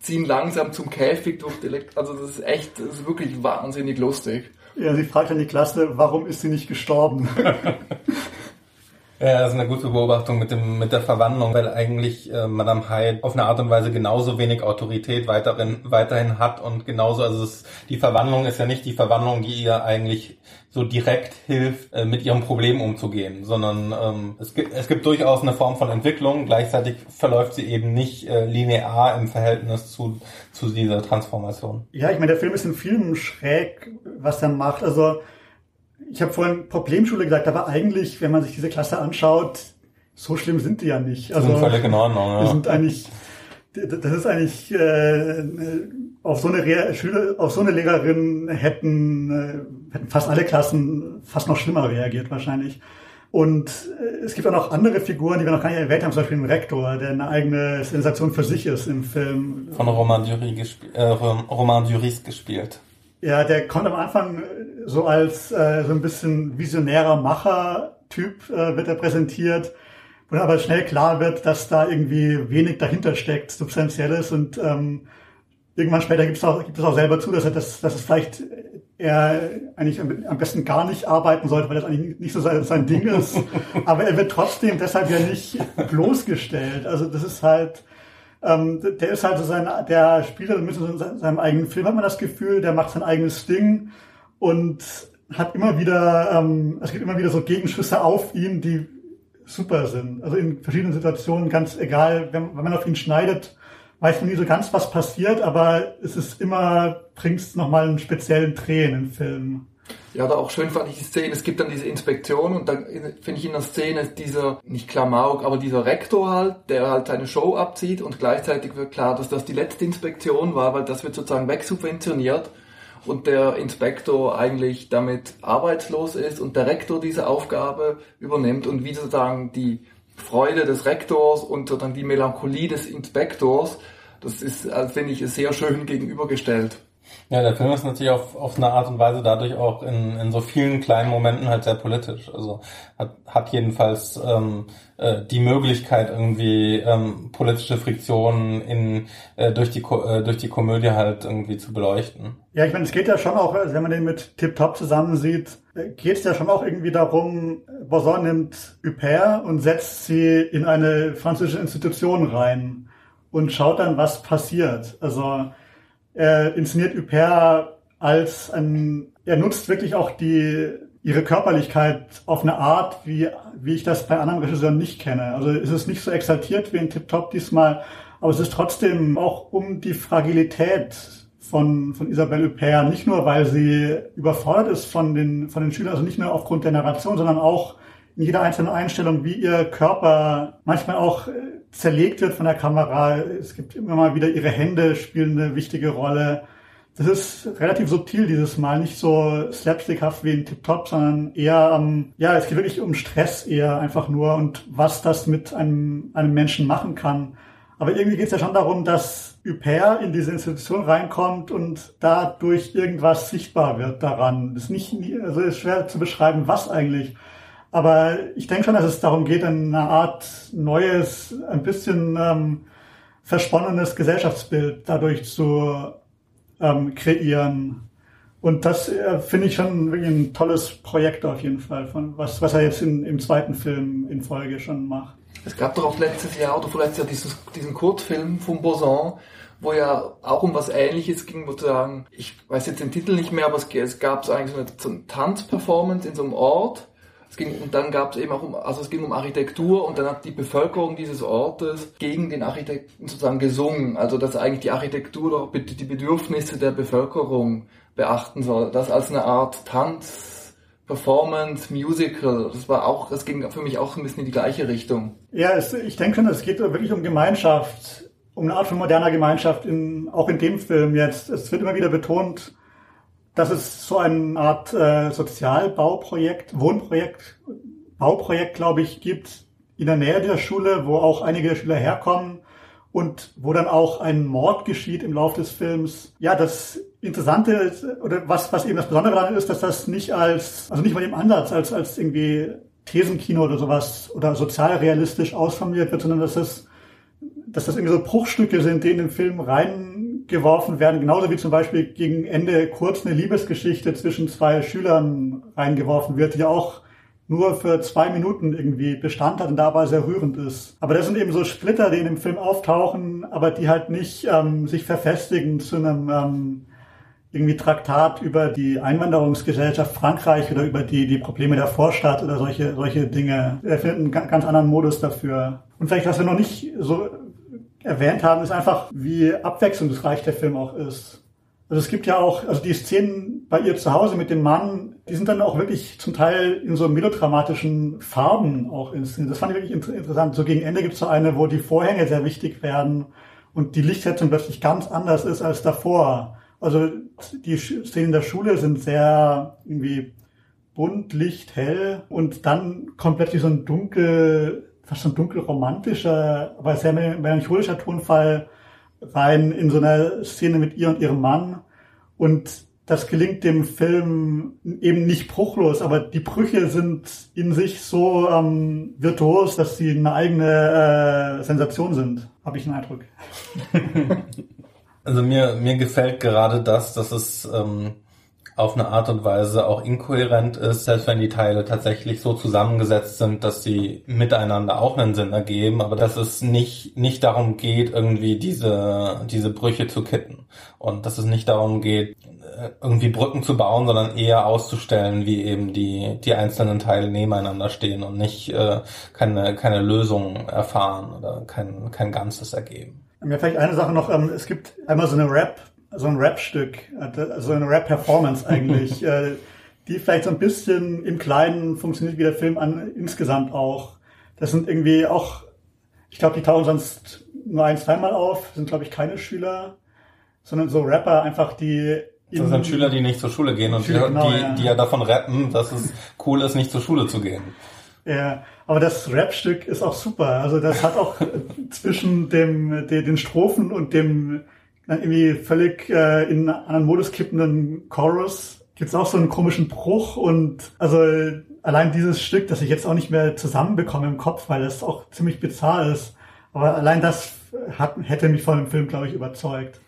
ziehen langsam zum Käfig durch die Elekt Also das ist echt, das ist wirklich wahnsinnig lustig. Ja, sie fragt dann die Klasse, warum ist sie nicht gestorben? [LAUGHS] Ja, das ist eine gute Beobachtung mit dem mit der Verwandlung, weil eigentlich äh, Madame Hyde auf eine Art und Weise genauso wenig Autorität weiterhin weiterhin hat und genauso also es, die Verwandlung ist ja nicht die Verwandlung, die ihr eigentlich so direkt hilft, äh, mit ihrem Problem umzugehen, sondern ähm, es gibt es gibt durchaus eine Form von Entwicklung. Gleichzeitig verläuft sie eben nicht äh, linear im Verhältnis zu zu dieser Transformation. Ja, ich meine, der Film ist in Filmen schräg, was er macht. Also ich habe vorhin Problemschule gesagt, aber eigentlich, wenn man sich diese Klasse anschaut, so schlimm sind die ja nicht. Also sind völlig in Ordnung. Ja. Die sind eigentlich, das ist eigentlich äh, auf so eine Schüler, auf so eine Lehrerin hätten, äh, hätten fast alle Klassen fast noch schlimmer reagiert wahrscheinlich. Und äh, es gibt auch noch andere Figuren, die wir noch gar nicht erwähnt haben, zum Beispiel den Rektor, der eine eigene Sensation für sich ist im Film. Von Roman Duris, äh, Roman Duris gespielt. Ja, der kommt am Anfang so als äh, so ein bisschen visionärer Macher-Typ äh, wird er präsentiert, wo aber schnell klar wird, dass da irgendwie wenig dahinter steckt, substanzielles und ähm, irgendwann später gibt es auch, gibt es auch selber zu, dass er das, dass es vielleicht er eigentlich am besten gar nicht arbeiten sollte, weil das eigentlich nicht so sein, sein Ding ist. [LAUGHS] Aber er wird trotzdem deshalb ja nicht bloßgestellt. Also das ist halt, ähm, der ist halt so sein, der spielt halt mit so seinem eigenen Film, hat man das Gefühl, der macht sein eigenes Ding und hat immer wieder, ähm, es gibt immer wieder so Gegenschüsse auf ihn, die super sind. Also in verschiedenen Situationen ganz egal, wenn, wenn man auf ihn schneidet, weiß man nie so ganz, was passiert, aber es ist immer, bringt es nochmal einen speziellen Dreh in den Film. Ja, da auch schön fand ich die Szene. Es gibt dann diese Inspektion und dann finde ich in der Szene dieser, nicht Klamauk, aber dieser Rektor halt, der halt seine Show abzieht und gleichzeitig wird klar, dass das die letzte Inspektion war, weil das wird sozusagen wegsubventioniert und der Inspektor eigentlich damit arbeitslos ist und der Rektor diese Aufgabe übernimmt und wie sozusagen die Freude des Rektors und sozusagen die Melancholie des Inspektors, das ist, äh, finde ich, sehr schön gegenübergestellt. Ja, der Film ist natürlich auf, auf eine Art und Weise dadurch auch in, in so vielen kleinen Momenten halt sehr politisch. Also hat, hat jedenfalls ähm, äh, die Möglichkeit, irgendwie ähm, politische Friktionen in, äh, durch, die, äh, durch die Komödie halt irgendwie zu beleuchten. Ja, ich meine, es geht ja schon auch, also wenn man den mit Tip Top zusammen äh, geht es ja schon auch irgendwie darum, Boson nimmt Huppert und setzt sie in eine französische Institution rein und schaut dann, was passiert. Also er inszeniert Huppert als ein, er nutzt wirklich auch die, ihre Körperlichkeit auf eine Art, wie, wie ich das bei anderen Regisseuren nicht kenne. Also es ist nicht so exaltiert wie in Tip Top diesmal, aber es ist trotzdem auch um die Fragilität von, von Isabelle Huppert, nicht nur, weil sie überfordert ist von den, von den Schülern, also nicht nur aufgrund der Narration, sondern auch in jeder einzelnen Einstellung, wie ihr Körper manchmal auch äh, zerlegt wird von der Kamera. Es gibt immer mal wieder ihre Hände spielen eine wichtige Rolle. Das ist relativ subtil dieses Mal, nicht so slapstickhaft wie in Tip Top, sondern eher ähm, ja, es geht wirklich um Stress eher einfach nur und was das mit einem, einem Menschen machen kann. Aber irgendwie geht es ja schon darum, dass Huppert in diese Institution reinkommt und dadurch irgendwas sichtbar wird daran. Das ist nicht, also ist schwer zu beschreiben, was eigentlich. Aber ich denke schon, dass es darum geht, eine Art neues, ein bisschen ähm, versponnenes Gesellschaftsbild dadurch zu ähm, kreieren. Und das äh, finde ich schon wirklich ein tolles Projekt auf jeden Fall, von was, was er jetzt in, im zweiten Film in Folge schon macht. Es gab doch auch letztes Jahr oder vorletztes Jahr dieses, diesen Kurzfilm von Boson, wo ja auch um was Ähnliches ging, sozusagen, ich weiß jetzt den Titel nicht mehr, aber es, es gab so eigentlich so eine, so eine Tanzperformance in so einem Ort es ging, und dann gab es eben auch um, also es ging um Architektur und dann hat die Bevölkerung dieses Ortes gegen den Architekten sozusagen gesungen. Also dass eigentlich die Architektur doch die Bedürfnisse der Bevölkerung beachten soll. Das als eine Art Tanz, Performance, Musical. Das war auch, das ging für mich auch ein bisschen in die gleiche Richtung. Ja, es, ich denke schon, es geht wirklich um Gemeinschaft, um eine Art von moderner Gemeinschaft, in, auch in dem Film jetzt. Es wird immer wieder betont, dass es so eine Art äh, Sozialbauprojekt, Wohnprojekt, Bauprojekt, glaube ich, gibt in der Nähe der Schule, wo auch einige der Schüler herkommen und wo dann auch ein Mord geschieht im Laufe des Films. Ja, das Interessante oder was, was eben das Besondere daran ist, dass das nicht als, also nicht mal dem Ansatz als, als irgendwie Thesenkino oder sowas oder sozialrealistisch ausformuliert wird, sondern dass das, dass das irgendwie so Bruchstücke sind, die in den Film reingeworfen werden, genauso wie zum Beispiel gegen Ende kurz eine Liebesgeschichte zwischen zwei Schülern reingeworfen wird, die auch nur für zwei Minuten irgendwie Bestand hat und dabei sehr rührend ist. Aber das sind eben so Splitter, die in dem Film auftauchen, aber die halt nicht ähm, sich verfestigen zu einem ähm, irgendwie Traktat über die Einwanderungsgesellschaft Frankreich oder über die, die Probleme der Vorstadt oder solche, solche Dinge. Er findet einen ganz anderen Modus dafür. Und vielleicht, was wir noch nicht so erwähnt haben, ist einfach, wie abwechslungsreich der Film auch ist. Also es gibt ja auch, also die Szenen bei ihr zu Hause mit dem Mann, die sind dann auch wirklich zum Teil in so melodramatischen Farben auch inszeniert. Das fand ich wirklich inter interessant. So gegen Ende gibt es so eine, wo die Vorhänge sehr wichtig werden und die Lichtsetzung plötzlich ganz anders ist als davor. Also die Szenen der Schule sind sehr irgendwie bunt, licht, hell und dann komplett wie so ein dunkel, fast so ein dunkel romantischer, aber sehr melancholischer Tonfall rein in so einer Szene mit ihr und ihrem Mann. Und das gelingt dem Film eben nicht bruchlos, aber die Brüche sind in sich so ähm, virtuos, dass sie eine eigene äh, Sensation sind, habe ich den Eindruck. [LAUGHS] Also mir, mir gefällt gerade das, dass es ähm, auf eine Art und Weise auch inkohärent ist, selbst wenn die Teile tatsächlich so zusammengesetzt sind, dass sie miteinander auch einen Sinn ergeben, aber dass es nicht, nicht darum geht, irgendwie diese, diese Brüche zu kitten und dass es nicht darum geht, irgendwie Brücken zu bauen, sondern eher auszustellen, wie eben die, die einzelnen Teile nebeneinander stehen und nicht äh, keine, keine Lösung erfahren oder kein, kein Ganzes ergeben. Mir vielleicht eine Sache noch, ähm, es gibt einmal so eine Rap so ein Rap-Stück, so eine Rap-Performance eigentlich, [LAUGHS] äh, die vielleicht so ein bisschen im Kleinen funktioniert wie der Film an, insgesamt auch. Das sind irgendwie auch, ich glaube, die tauchen sonst nur ein, zweimal auf, sind glaube ich keine Schüler, sondern so Rapper einfach, die das sind Schüler, die nicht zur Schule gehen und Schüler, die, genau, die, ja. die ja davon rappen, dass es cool ist, nicht zur Schule zu gehen. Ja, aber das Rap-Stück ist auch super. Also das hat auch zwischen dem, den Strophen und dem irgendwie völlig äh, in einen anderen Modus kippenden Chorus gibt's auch so einen komischen Bruch und also allein dieses Stück, das ich jetzt auch nicht mehr zusammenbekomme im Kopf, weil es auch ziemlich bizarr ist. Aber allein das hat, hätte mich von dem Film, glaube ich, überzeugt.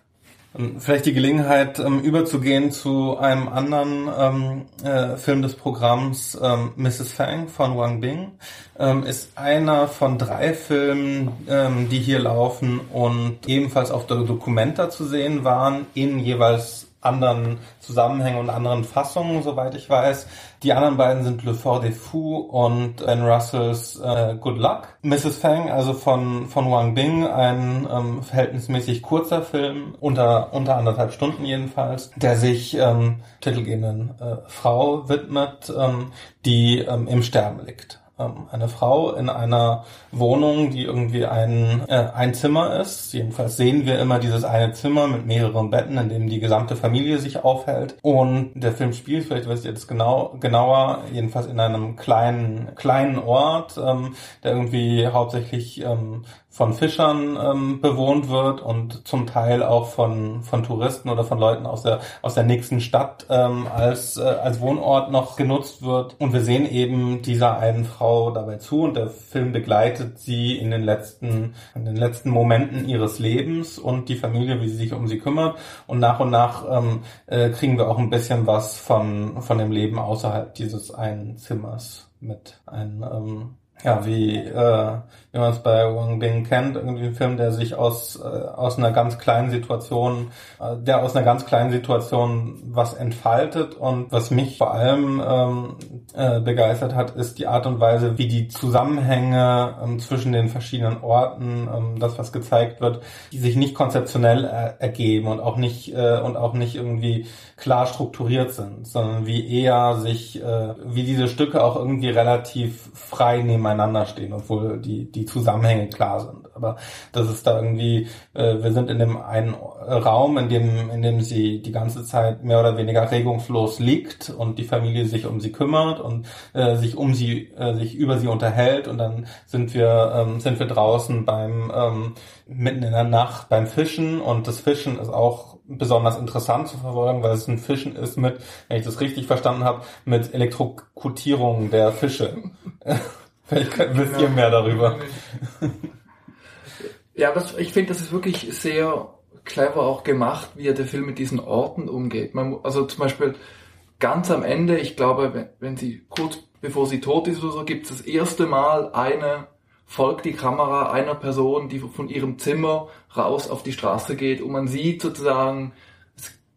Vielleicht die Gelegenheit, ähm, überzugehen zu einem anderen ähm, äh, Film des Programms, ähm, Mrs. Fang von Wang Bing, ähm, ist einer von drei Filmen, ähm, die hier laufen und ebenfalls auf der Documenta zu sehen waren, in jeweils anderen Zusammenhängen und anderen Fassungen, soweit ich weiß. Die anderen beiden sind Le Fort des Fous und Ben Russells äh, Good Luck. Mrs. Fang, also von, von Wang Bing, ein ähm, verhältnismäßig kurzer Film, unter, unter anderthalb Stunden jedenfalls, der sich ähm, titelgebenden äh, Frau widmet, ähm, die ähm, im Sterben liegt. Ähm, eine Frau in einer Wohnung, die irgendwie ein, äh, ein Zimmer ist. Jedenfalls sehen wir immer dieses eine Zimmer mit mehreren Betten, in dem die gesamte Familie sich aufhält. Und der Film spielt, vielleicht wisst ihr das genau, genauer, jedenfalls in einem kleinen, kleinen Ort, ähm, der irgendwie hauptsächlich ähm, von Fischern ähm, bewohnt wird und zum Teil auch von, von Touristen oder von Leuten aus der, aus der nächsten Stadt ähm, als, äh, als Wohnort noch genutzt wird. Und wir sehen eben dieser einen Frau dabei zu und der Film begleitet sie in den letzten, in den letzten Momenten ihres Lebens und die Familie, wie sie sich um sie kümmert. Und nach und nach ähm, äh, kriegen wir auch ein bisschen was von, von dem Leben außerhalb dieses einen Zimmers mit. Ein, ähm, ja, wie, äh, wie man es bei Wang Bing kennt, irgendwie ein Film, der sich aus, äh, aus einer ganz kleinen Situation, äh, der aus einer ganz kleinen Situation was entfaltet und was mich vor allem ähm, äh, begeistert hat, ist die Art und Weise, wie die Zusammenhänge ähm, zwischen den verschiedenen Orten, ähm, das was gezeigt wird, die sich nicht konzeptionell er ergeben und auch nicht äh, und auch nicht irgendwie klar strukturiert sind, sondern wie eher sich, äh, wie diese Stücke auch irgendwie relativ frei nebeneinander stehen, obwohl die, die Zusammenhänge klar sind. Aber das ist da irgendwie, äh, wir sind in dem einen Raum, in dem, in dem sie die ganze Zeit mehr oder weniger regungslos liegt und die Familie sich um sie kümmert und äh, sich um sie, äh, sich über sie unterhält und dann sind wir, ähm, sind wir draußen beim ähm, mitten in der Nacht beim Fischen und das Fischen ist auch besonders interessant zu verfolgen, weil es ein Fischen ist mit, wenn ich das richtig verstanden habe, mit Elektrokutierung der Fische. [LAUGHS] Vielleicht wisst ihr mehr darüber. Ja, das, ich finde, das ist wirklich sehr clever auch gemacht, wie er der Film mit diesen Orten umgeht. Man, also zum Beispiel ganz am Ende, ich glaube, wenn, wenn sie kurz bevor sie tot ist oder so, gibt es das erste Mal eine, folgt die Kamera einer Person, die von ihrem Zimmer raus auf die Straße geht und man sieht sozusagen,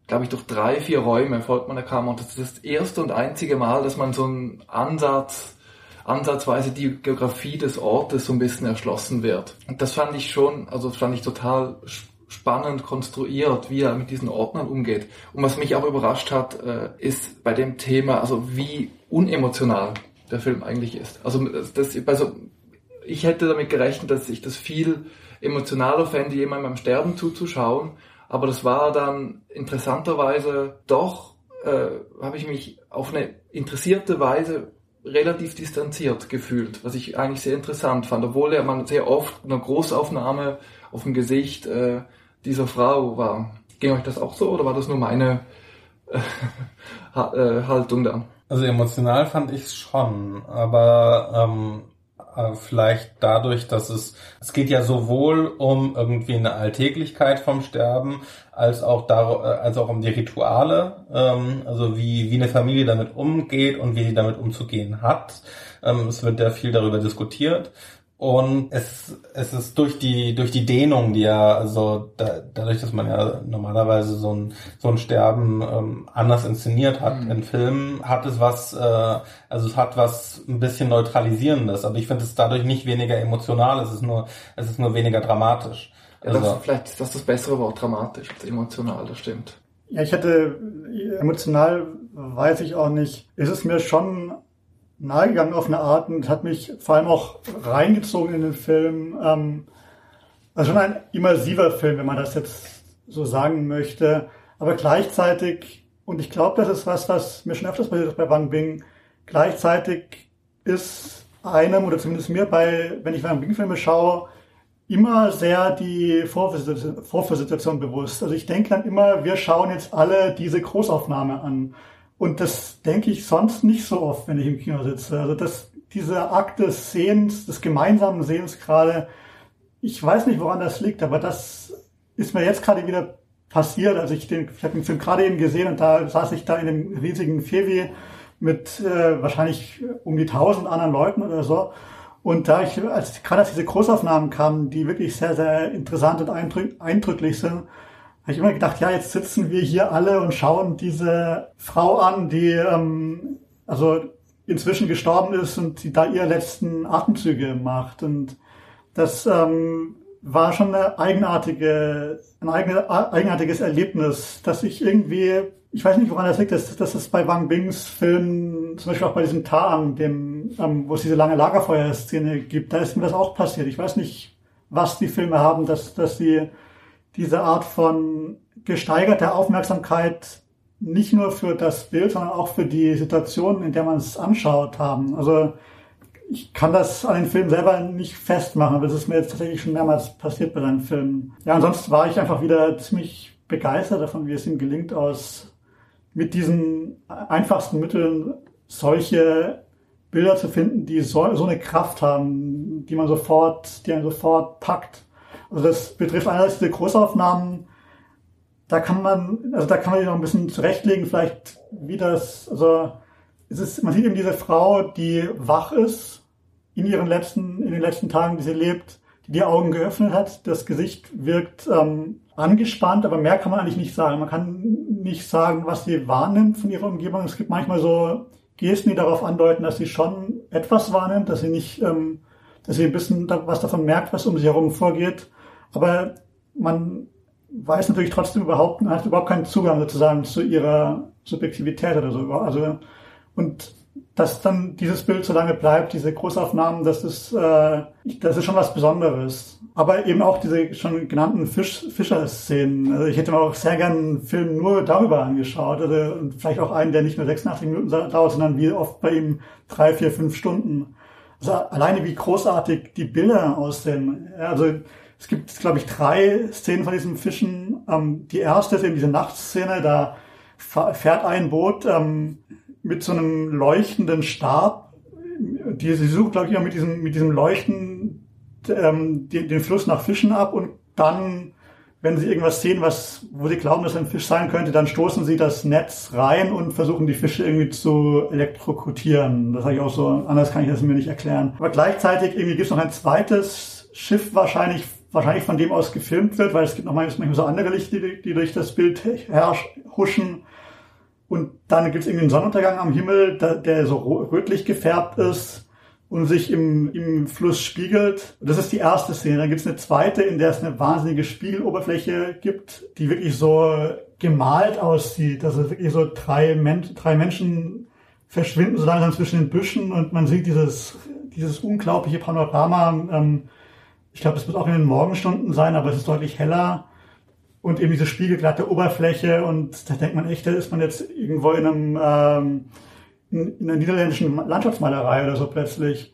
glaube ich, durch drei, vier Räume folgt man der Kamera und das ist das erste und einzige Mal, dass man so einen Ansatz, ansatzweise die Geografie des Ortes so ein bisschen erschlossen wird. Und das fand ich schon, also fand ich total spannend konstruiert, wie er mit diesen Ordnern umgeht. Und was mich auch überrascht hat, äh, ist bei dem Thema, also wie unemotional der Film eigentlich ist. Also das, also ich hätte damit gerechnet, dass ich das viel emotionaler fände, jemandem beim Sterben zuzuschauen. Aber das war dann interessanterweise doch, äh, habe ich mich auf eine interessierte Weise relativ distanziert gefühlt, was ich eigentlich sehr interessant fand, obwohl er man sehr oft eine Großaufnahme auf dem Gesicht äh, dieser Frau war. Ging euch das auch so oder war das nur meine äh, [LAUGHS] Haltung dann? Also emotional fand ich es schon, aber ähm, äh, vielleicht dadurch, dass es, es geht ja sowohl um irgendwie eine Alltäglichkeit vom Sterben, als auch dar, äh, als auch um die Rituale, ähm, also wie, wie eine Familie damit umgeht und wie sie damit umzugehen hat. Ähm, es wird ja viel darüber diskutiert. Und es, es ist durch die, durch die Dehnung, die ja, also da, dadurch, dass man ja normalerweise so ein, so ein Sterben ähm, anders inszeniert hat mhm. in Filmen, hat es was, äh, also es hat was ein bisschen Neutralisierendes, aber ich finde es dadurch nicht weniger emotional, es ist nur, es ist nur weniger dramatisch. Ja, also, das, vielleicht ist das das bessere Wort, dramatisch als emotional, das stimmt. Ja, ich hätte, emotional weiß ich auch nicht, ist es mir schon nahegegangen auf eine Art und hat mich vor allem auch reingezogen in den Film. Ähm, also schon ein immersiver Film, wenn man das jetzt so sagen möchte. Aber gleichzeitig, und ich glaube, das ist was, was mir schon öfters passiert ist bei Wang Bing, gleichzeitig ist einem, oder zumindest mir bei, wenn ich Wang Bing-Filme schaue, immer sehr die Vorführsituation bewusst. Also ich denke dann immer, wir schauen jetzt alle diese Großaufnahme an. Und das denke ich sonst nicht so oft, wenn ich im Kino sitze. Also das, diese Akt des Sehens, des gemeinsamen Sehens gerade, ich weiß nicht, woran das liegt, aber das ist mir jetzt gerade wieder passiert. Also ich, den, ich habe den Film gerade eben gesehen und da saß ich da in dem riesigen Fevi mit äh, wahrscheinlich um die tausend anderen Leuten oder so. Und da ich, als gerade als diese Großaufnahmen kamen, die wirklich sehr, sehr interessant und eindrücklich sind, habe ich immer gedacht, ja, jetzt sitzen wir hier alle und schauen diese Frau an, die ähm, also inzwischen gestorben ist und die da ihre letzten Atemzüge macht. Und das ähm, war schon eine eigenartige, ein eigenartiges Erlebnis, dass ich irgendwie, ich weiß nicht, woran das liegt, dass, dass es bei Wang Bings Film, zum Beispiel auch bei diesem Taang, dem, ähm, wo es diese lange Lagerfeuerszene gibt, da ist mir das auch passiert. Ich weiß nicht, was die Filme haben, dass, dass sie diese Art von gesteigerter Aufmerksamkeit nicht nur für das Bild, sondern auch für die Situation, in der man es anschaut, haben. Also ich kann das an den Film selber nicht festmachen, aber es ist mir jetzt tatsächlich schon mehrmals passiert bei seinen Filmen. Ja, ansonsten war ich einfach wieder ziemlich begeistert davon, wie es ihm gelingt, aus mit diesen einfachsten Mitteln solche Bilder zu finden, die so, so eine Kraft haben, die man sofort, die einen sofort packt. Also das betrifft einerseits diese Großaufnahmen, da kann man, also da kann man sich noch ein bisschen zurechtlegen, vielleicht wie das, also es ist, man sieht eben diese Frau, die wach ist in ihren letzten, in den letzten Tagen, die sie lebt, die die Augen geöffnet hat. Das Gesicht wirkt ähm, angespannt, aber mehr kann man eigentlich nicht sagen. Man kann nicht sagen, was sie wahrnimmt von ihrer Umgebung. Es gibt manchmal so Gesten, die darauf andeuten, dass sie schon etwas wahrnimmt, dass sie nicht, ähm, dass sie ein bisschen was davon merkt, was um sie herum vorgeht. Aber man weiß natürlich trotzdem überhaupt, man hat überhaupt keinen Zugang sozusagen zu ihrer Subjektivität oder so. Also, und dass dann dieses Bild so lange bleibt, diese Großaufnahmen, das ist, äh, das ist schon was Besonderes. Aber eben auch diese schon genannten Fisch, Fischer-Szenen. Also ich hätte mir auch sehr gerne einen Film nur darüber angeschaut. Also, vielleicht auch einen, der nicht nur 86 Minuten dauert, sondern wie oft bei ihm drei, vier, fünf Stunden. Also alleine wie großartig die Bilder aussehen. Also Es gibt, glaube ich, drei Szenen von diesen Fischen. Ähm, die erste ist eben diese Nachtszene, da fährt ein Boot ähm, mit so einem leuchtenden Stab. Die, sie sucht, glaube ich, immer mit diesem, mit diesem Leuchten ähm, den, den Fluss nach Fischen ab und dann wenn sie irgendwas sehen, was, wo sie glauben, dass ein Fisch sein könnte, dann stoßen sie das Netz rein und versuchen die Fische irgendwie zu elektrokutieren. Das habe ich auch so, anders kann ich das mir nicht erklären. Aber gleichzeitig irgendwie gibt es noch ein zweites Schiff wahrscheinlich, wahrscheinlich von dem aus gefilmt wird, weil es gibt noch manchmal so andere Lichter, die, die durch das Bild huschen. Und dann gibt es irgendwie einen Sonnenuntergang am Himmel, der so rötlich gefärbt ist und sich im, im Fluss spiegelt. Das ist die erste Szene. Dann gibt es eine zweite, in der es eine wahnsinnige Spiegeloberfläche gibt, die wirklich so gemalt aussieht. Also wirklich so drei, Men drei Menschen verschwinden so langsam zwischen den Büschen und man sieht dieses, dieses unglaubliche Panorama. Ähm, ich glaube, es wird auch in den Morgenstunden sein, aber es ist deutlich heller. Und eben diese spiegelglatte Oberfläche und da denkt man echt, da ist man jetzt irgendwo in einem ähm, in, in der niederländischen Landschaftsmalerei oder so plötzlich.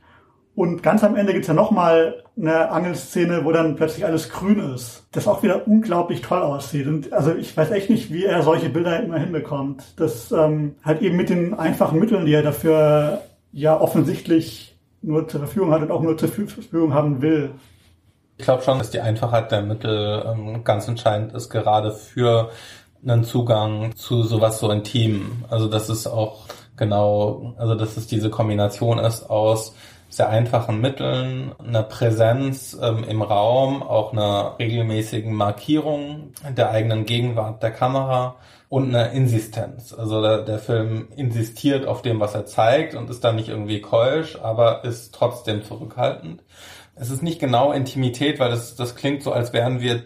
Und ganz am Ende gibt's ja nochmal eine Angelszene, wo dann plötzlich alles grün ist. Das auch wieder unglaublich toll aussieht. Und also ich weiß echt nicht, wie er solche Bilder immer hinbekommt. Das ähm, halt eben mit den einfachen Mitteln, die er dafür ja offensichtlich nur zur Verfügung hat und auch nur zur Verfügung haben will. Ich glaube schon, dass die Einfachheit der Mittel ähm, ganz entscheidend ist, gerade für einen Zugang zu sowas so intim. Also das ist auch genau, also dass es diese Kombination ist aus sehr einfachen Mitteln, einer Präsenz ähm, im Raum, auch einer regelmäßigen Markierung der eigenen Gegenwart der Kamera und einer Insistenz. Also der, der Film insistiert auf dem, was er zeigt und ist dann nicht irgendwie keusch, aber ist trotzdem zurückhaltend. Es ist nicht genau Intimität, weil das, das klingt so, als wären wir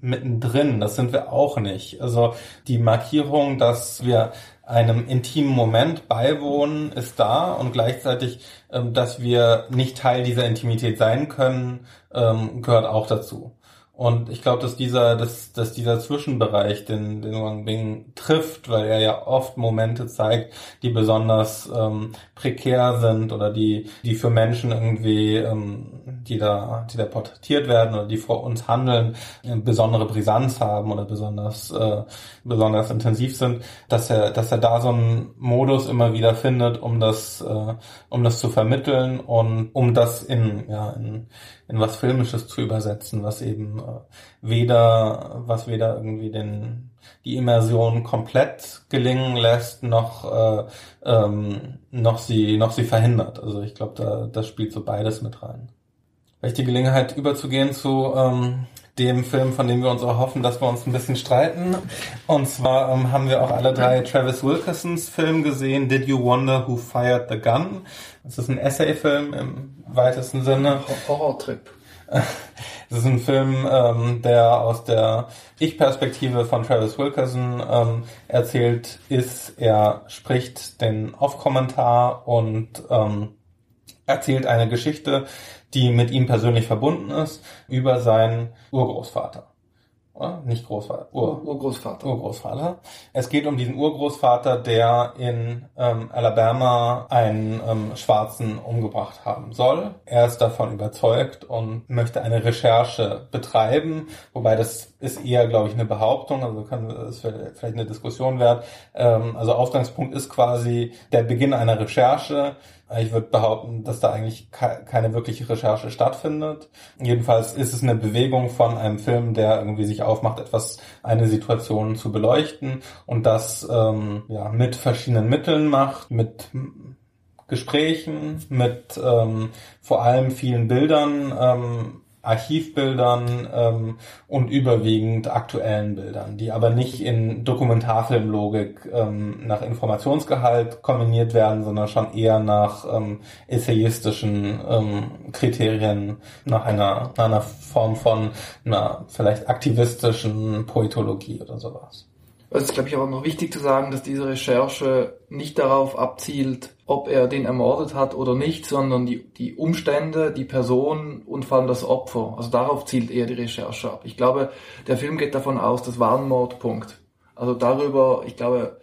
mittendrin. Das sind wir auch nicht. Also die Markierung, dass wir einem intimen Moment beiwohnen, ist da und gleichzeitig, ähm, dass wir nicht Teil dieser Intimität sein können, ähm, gehört auch dazu. Und ich glaube, dass dieser, dass, dass dieser Zwischenbereich, den, den Wang Bing trifft, weil er ja oft Momente zeigt, die besonders ähm, prekär sind oder die, die für Menschen irgendwie, ähm, die da, die da porträtiert werden oder die vor uns handeln, äh, besondere Brisanz haben oder besonders, äh, besonders intensiv sind, dass er, dass er da so einen Modus immer wieder findet, um das, äh, um das zu vermitteln und um das in, ja, in, in was Filmisches zu übersetzen, was eben äh, weder, was weder irgendwie den, die Immersion komplett gelingen lässt, noch, äh, ähm, noch sie, noch sie verhindert. Also ich glaube, da, das spielt so beides mit rein. Vielleicht die Gelegenheit überzugehen zu ähm, dem Film, von dem wir uns auch hoffen, dass wir uns ein bisschen streiten. Und zwar ähm, haben wir auch alle drei Travis Wilkersons Film gesehen, Did You Wonder Who Fired the Gun? Das ist ein Essay-Film im weitesten Sinne. Horror-Trip. [LAUGHS] Es ist ein Film, ähm, der aus der Ich-Perspektive von Travis Wilkerson ähm, erzählt ist. Er spricht den Off-Kommentar und ähm, erzählt eine Geschichte, die mit ihm persönlich verbunden ist, über seinen Urgroßvater. Nicht Großvater. Ur Urgroßvater. Urgroßvater. Es geht um diesen Urgroßvater, der in ähm, Alabama einen ähm, Schwarzen umgebracht haben soll. Er ist davon überzeugt und möchte eine Recherche betreiben, wobei das ist eher, glaube ich, eine Behauptung, also kann es vielleicht eine Diskussion wert. Ähm, also Ausgangspunkt ist quasi der Beginn einer Recherche, ich würde behaupten, dass da eigentlich keine wirkliche Recherche stattfindet. Jedenfalls ist es eine Bewegung von einem Film, der irgendwie sich aufmacht, etwas, eine Situation zu beleuchten und das ähm, ja, mit verschiedenen Mitteln macht, mit Gesprächen, mit ähm, vor allem vielen Bildern, ähm, Archivbildern ähm, und überwiegend aktuellen Bildern, die aber nicht in Dokumentarfilmlogik ähm, nach Informationsgehalt kombiniert werden, sondern schon eher nach ähm, essayistischen ähm, Kriterien, nach einer, einer Form von einer vielleicht aktivistischen Poetologie oder sowas. Es ist, glaube ich, aber noch wichtig zu sagen, dass diese Recherche nicht darauf abzielt, ob er den ermordet hat oder nicht, sondern die, die Umstände, die Person und vor allem das Opfer. Also darauf zielt eher die Recherche ab. Ich glaube, der Film geht davon aus, das war ein Mordpunkt. Also darüber, ich glaube,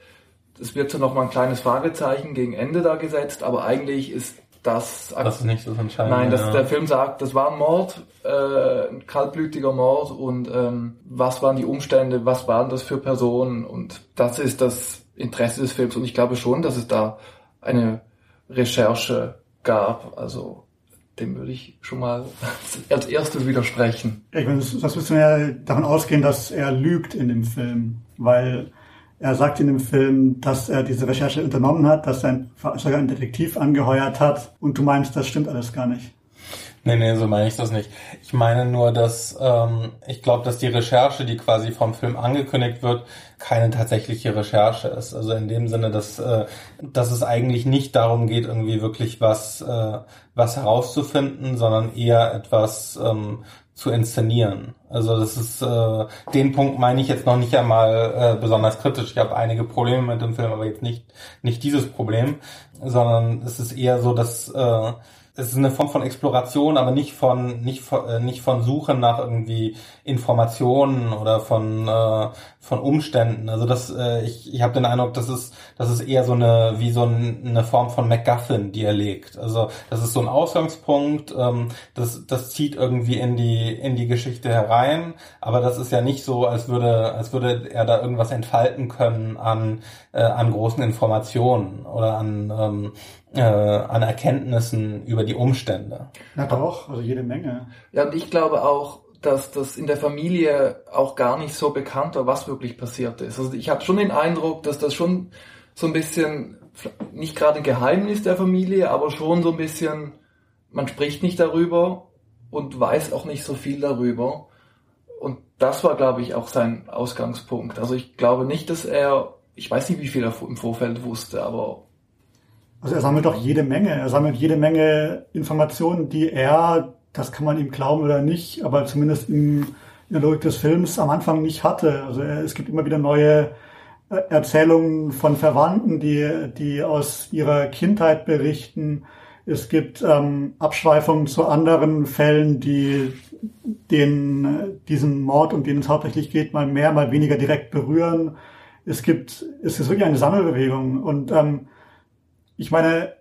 es wird so noch mal ein kleines Fragezeichen gegen Ende da gesetzt, aber eigentlich ist das, das ist nicht so entscheidend. Nein, dass ja. der Film sagt, das war ein Mord, äh, ein kaltblütiger Mord und ähm, was waren die Umstände, was waren das für Personen und das ist das Interesse des Films und ich glaube schon, dass es da eine Recherche gab. Also dem würde ich schon mal [LAUGHS] als erstes widersprechen. Ich meine, das müssen wir ja davon ausgehen, dass er lügt in dem Film, weil er sagt in dem Film, dass er diese Recherche unternommen hat, dass er sogar einen Detektiv angeheuert hat und du meinst, das stimmt alles gar nicht. Nee, nee, so meine ich das nicht. Ich meine nur, dass ähm, ich glaube, dass die Recherche, die quasi vom Film angekündigt wird, keine tatsächliche Recherche ist. Also in dem Sinne, dass, äh, dass es eigentlich nicht darum geht, irgendwie wirklich was, äh, was herauszufinden, sondern eher etwas ähm, zu inszenieren. Also das ist äh, den Punkt meine ich jetzt noch nicht einmal äh, besonders kritisch. Ich habe einige Probleme mit dem Film, aber jetzt nicht nicht dieses Problem, sondern es ist eher so, dass äh, es ist eine Form von Exploration, aber nicht von nicht von, äh, nicht von Suchen nach irgendwie Informationen oder von äh, von Umständen. Also das äh, ich ich habe den Eindruck, das ist das ist eher so eine wie so ein, eine Form von MacGuffin, die er legt. Also das ist so ein Ausgangspunkt, ähm, das das zieht irgendwie in die in die Geschichte herein, aber das ist ja nicht so, als würde als würde er da irgendwas entfalten können an äh, an großen Informationen oder an ähm, äh, an Erkenntnissen über die Umstände. Na doch, also jede Menge. Ja, und ich glaube auch, dass das in der Familie auch gar nicht so bekannt war, was wirklich passiert ist. Also ich hatte schon den Eindruck, dass das schon so ein bisschen, nicht gerade ein Geheimnis der Familie, aber schon so ein bisschen, man spricht nicht darüber und weiß auch nicht so viel darüber. Und das war, glaube ich, auch sein Ausgangspunkt. Also ich glaube nicht, dass er, ich weiß nicht, wie viel er im Vorfeld wusste, aber also er sammelt doch jede Menge. Er sammelt jede Menge Informationen, die er, das kann man ihm glauben oder nicht, aber zumindest in, der Logik des Films am Anfang nicht hatte. Also es gibt immer wieder neue Erzählungen von Verwandten, die, die aus ihrer Kindheit berichten. Es gibt ähm, Abschweifungen zu anderen Fällen, die den, diesen Mord, um den es hauptsächlich geht, mal mehr, mal weniger direkt berühren. Es gibt, es ist wirklich eine Sammelbewegung und ähm, ich meine,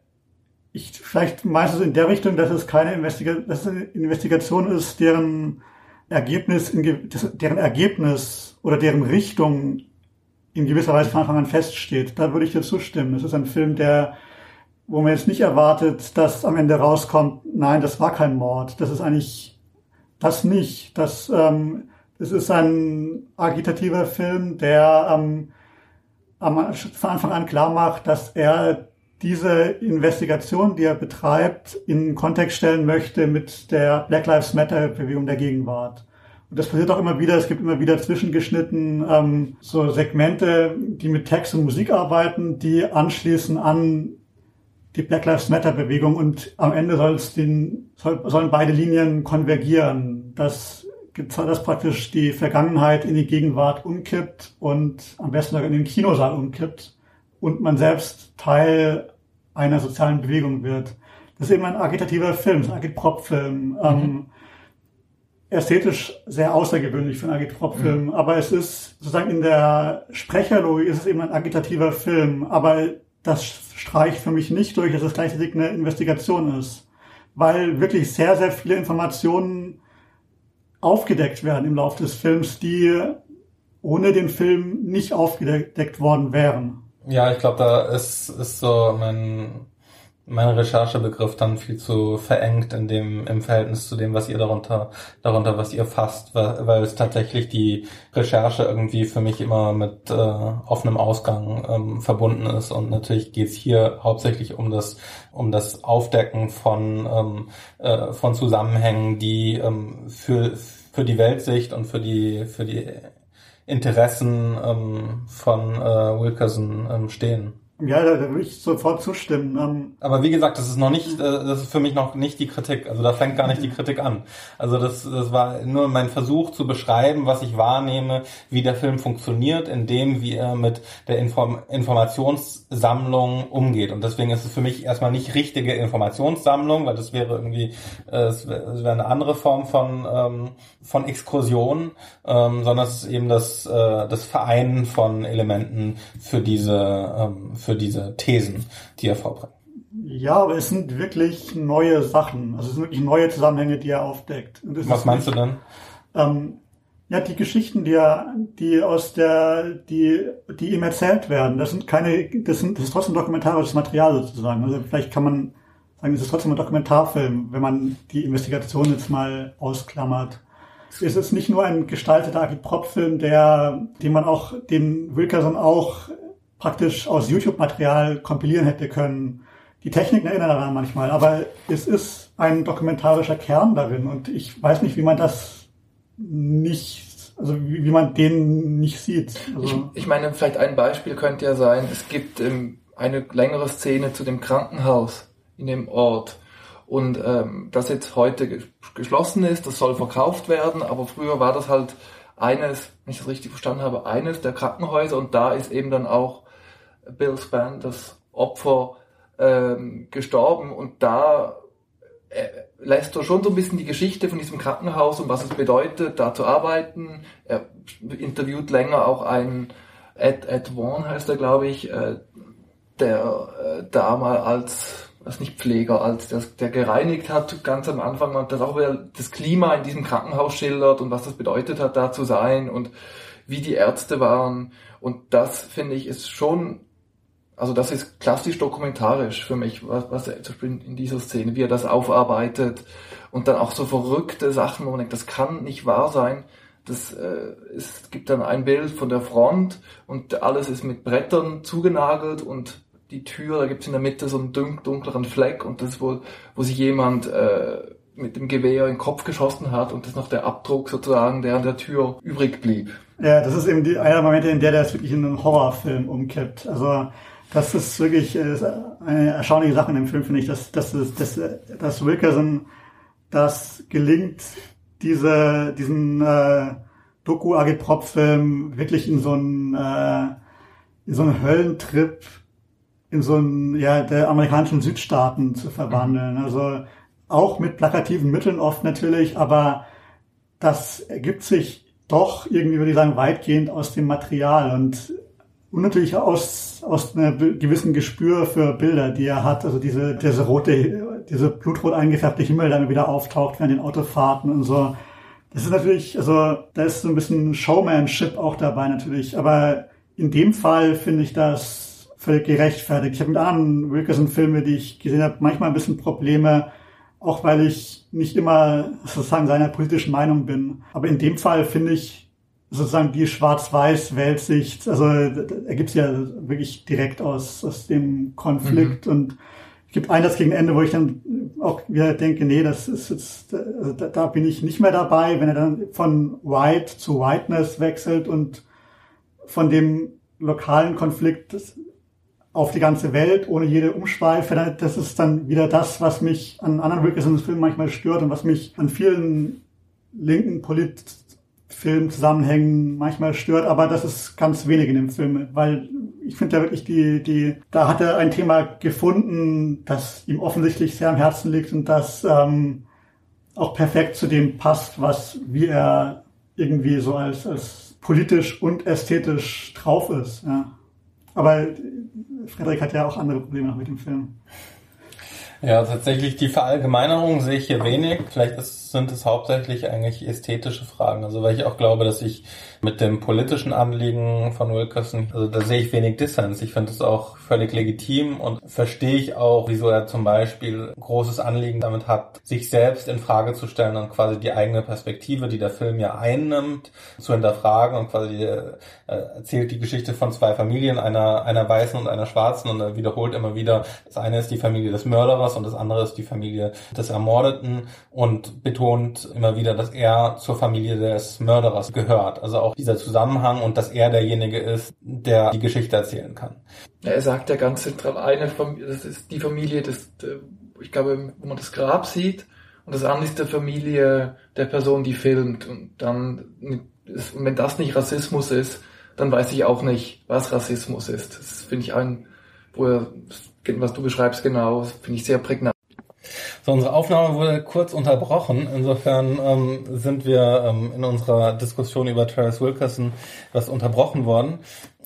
ich vielleicht meistens in der Richtung, dass es keine Investiga dass es eine Investigation ist, deren Ergebnis, in, deren Ergebnis oder deren Richtung in gewisser Weise von Anfang an feststeht. Da würde ich dir zustimmen. Es ist ein Film, der, wo man jetzt nicht erwartet, dass am Ende rauskommt, nein, das war kein Mord. Das ist eigentlich das nicht. Das, ähm, es ist ein agitativer Film, der ähm, am, von Anfang an klar macht, dass er diese Investigation, die er betreibt, in Kontext stellen möchte mit der Black Lives Matter Bewegung der Gegenwart. Und das passiert auch immer wieder. Es gibt immer wieder zwischengeschnitten ähm, so Segmente, die mit Text und Musik arbeiten, die anschließen an die Black Lives Matter Bewegung und am Ende soll es den, soll, sollen beide Linien konvergieren. Das das praktisch die Vergangenheit in die Gegenwart umkippt und am besten sogar in den Kinosaal umkippt und man selbst Teil einer sozialen Bewegung wird. Das ist eben ein agitativer Film, ein Agitprop-Film. Mhm. Ähm, ästhetisch sehr außergewöhnlich für einen Agitprop-Film, mhm. aber es ist sozusagen in der Sprecherlogik ist es eben ein agitativer Film, aber das streicht für mich nicht durch, dass es gleichzeitig eine Investigation ist, weil wirklich sehr, sehr viele Informationen aufgedeckt werden im Laufe des Films, die ohne den Film nicht aufgedeckt worden wären. Ja, ich glaube, da ist, ist so mein, mein Recherchebegriff dann viel zu verengt in dem, im Verhältnis zu dem, was ihr darunter, darunter, was ihr fasst, weil, weil es tatsächlich die Recherche irgendwie für mich immer mit äh, offenem Ausgang ähm, verbunden ist. Und natürlich geht's hier hauptsächlich um das, um das Aufdecken von, ähm, äh, von Zusammenhängen, die ähm, für, für die Weltsicht und für die, für die Interessen ähm, von äh, Wilkerson ähm, stehen. Ja, da, würde ich sofort zustimmen. Ähm, Aber wie gesagt, das ist noch nicht, äh, das ist für mich noch nicht die Kritik. Also da fängt gar nicht die Kritik an. Also das, das war nur mein Versuch zu beschreiben, was ich wahrnehme, wie der Film funktioniert, in dem, wie er mit der Inform Informationssammlung umgeht. Und deswegen ist es für mich erstmal nicht richtige Informationssammlung, weil das wäre irgendwie, äh, es wäre wär eine andere Form von, ähm, von Exkursion, ähm, sondern es ist eben das, äh, das Vereinen von Elementen für diese, ähm, für diese Thesen, die er vorbringt. Ja, aber es sind wirklich neue Sachen. Also es sind wirklich neue Zusammenhänge, die er aufdeckt. Was meinst nicht, du dann? Ähm, ja, die Geschichten, die er, die aus der, die, die ihm erzählt werden, das sind keine, das sind, das ist trotzdem dokumentarisches Material sozusagen. Also vielleicht kann man sagen, es ist trotzdem ein Dokumentarfilm, wenn man die Investigation jetzt mal ausklammert. Es ist nicht nur ein gestalteter Agitprop-Film, der, den man auch, den Wilkerson auch praktisch aus YouTube-Material kompilieren hätte können. Die Techniken erinnern daran manchmal, aber es ist ein dokumentarischer Kern darin und ich weiß nicht, wie man das nicht, also wie, wie man den nicht sieht. Also ich, ich, meine, vielleicht ein Beispiel könnte ja sein, es gibt ähm, eine längere Szene zu dem Krankenhaus in dem Ort und ähm, das jetzt heute geschlossen ist, das soll verkauft werden, aber früher war das halt eines, wenn ich das richtig verstanden habe, eines der Krankenhäuser und da ist eben dann auch Bill Spann, das Opfer, ähm, gestorben und da äh, lässt er schon so ein bisschen die Geschichte von diesem Krankenhaus und was es bedeutet, da zu arbeiten. Er interviewt länger auch einen Ed, Ed Vaughn heißt er, glaube ich, äh, der äh, da mal als was nicht Pfleger, als der, der gereinigt hat ganz am Anfang und das auch wieder das Klima in diesem Krankenhaus schildert und was das bedeutet hat, da zu sein und wie die Ärzte waren. Und das finde ich ist schon also das ist klassisch dokumentarisch für mich, was, was er zum Beispiel in dieser Szene, wie er das aufarbeitet und dann auch so verrückte Sachen, wo man denkt, das kann nicht wahr sein. Das, äh, es gibt dann ein Bild von der Front und alles ist mit Brettern zugenagelt und die Tür, da gibt es in der Mitte so einen dunkleren Fleck und das ist wohl, wo sich jemand äh, mit dem Gewehr in den Kopf geschossen hat und das ist noch der Abdruck sozusagen, der an der Tür übrig blieb. Ja, das ist eben die, einer der Momente, in der das wirklich in einen Horrorfilm umkippt. Also das ist wirklich äh, eine erstaunliche Sache in dem Film, finde ich, dass, dass, dass, dass Wilkerson das gelingt, diese, diesen äh, Doku-Agitprop-Film wirklich in so einen, äh, in so einen Höllentrip in so einen, ja, der amerikanischen Südstaaten zu verwandeln. Mhm. Also auch mit plakativen Mitteln oft natürlich, aber das ergibt sich doch irgendwie, würde ich sagen, weitgehend aus dem Material und und natürlich aus, aus einem gewissen Gespür für Bilder, die er hat. Also diese, diese rote, diese blutrot eingefärbte Himmel, der wieder auftaucht während den Autofahrten und so. Das ist natürlich, also da ist so ein bisschen Showmanship auch dabei natürlich. Aber in dem Fall finde ich das völlig gerechtfertigt. Ich habe mit anderen Wilkerson-Filmen, die ich gesehen habe, manchmal ein bisschen Probleme, auch weil ich nicht immer sozusagen seiner politischen Meinung bin. Aber in dem Fall finde ich, sozusagen die Schwarz-Weiß-Weltsicht, also ergibt ja wirklich direkt aus, aus dem Konflikt mhm. und es gibt eines gegen Ende, wo ich dann auch wieder denke, nee, das ist jetzt, also da, da bin ich nicht mehr dabei, wenn er dann von White zu Whiteness wechselt und von dem lokalen Konflikt auf die ganze Welt ohne jede Umschweife, das ist dann wieder das, was mich an anderen Wilkinson-Filmen manchmal stört und was mich an vielen linken Polit Filmzusammenhängen manchmal stört, aber das ist ganz wenig in dem Film, weil ich finde ja wirklich die, die, da hat er ein Thema gefunden, das ihm offensichtlich sehr am Herzen liegt und das ähm, auch perfekt zu dem passt, was wie er irgendwie so als, als politisch und ästhetisch drauf ist. Ja. Aber Frederik hat ja auch andere Probleme mit dem Film. Ja, tatsächlich die Verallgemeinerung sehe ich hier wenig. Vielleicht ist, sind es hauptsächlich eigentlich ästhetische Fragen. Also weil ich auch glaube, dass ich mit dem politischen Anliegen von Wilkerson, also da sehe ich wenig Dissens. Ich finde es auch völlig legitim und verstehe ich auch, wieso er zum Beispiel großes Anliegen damit hat, sich selbst in Frage zu stellen und quasi die eigene Perspektive, die der Film ja einnimmt, zu hinterfragen und quasi äh, erzählt die Geschichte von zwei Familien, einer, einer weißen und einer schwarzen und er wiederholt immer wieder, das eine ist die Familie des Mörderers und das andere ist die Familie des Ermordeten und immer wieder, dass er zur Familie des Mörderers gehört. Also auch dieser Zusammenhang und dass er derjenige ist, der die Geschichte erzählen kann. Er sagt ja ganz zentral, eine das ist die Familie des, ich glaube, wo man das Grab sieht und das andere ist der Familie der Person, die filmt und dann, und wenn das nicht Rassismus ist, dann weiß ich auch nicht, was Rassismus ist. Das finde ich ein, wo er, was du beschreibst genau, finde ich sehr prägnant. So, unsere Aufnahme wurde kurz unterbrochen. Insofern ähm, sind wir ähm, in unserer Diskussion über Travis Wilkerson was unterbrochen worden.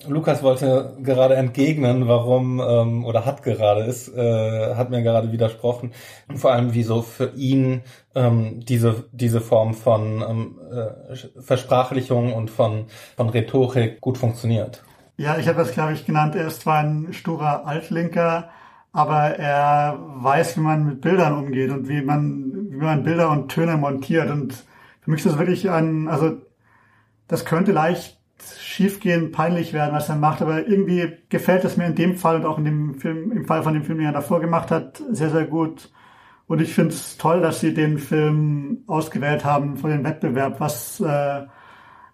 Lukas wollte gerade entgegnen, warum ähm, oder hat gerade ist, äh, hat mir gerade widersprochen. Und vor allem, wieso für ihn ähm, diese diese Form von ähm, äh, Versprachlichung und von von Rhetorik gut funktioniert. Ja, ich habe das, glaube ich, genannt. Er ist zwar ein sturer Altlinker, aber er weiß, wie man mit Bildern umgeht und wie man, wie man Bilder und Töne montiert. Und für mich ist das wirklich ein, also das könnte leicht schiefgehen, peinlich werden, was er macht, aber irgendwie gefällt es mir in dem Fall und auch in dem Film, im Fall von dem Film, den er davor gemacht hat, sehr, sehr gut. Und ich finde es toll, dass sie den Film ausgewählt haben für den Wettbewerb, was äh,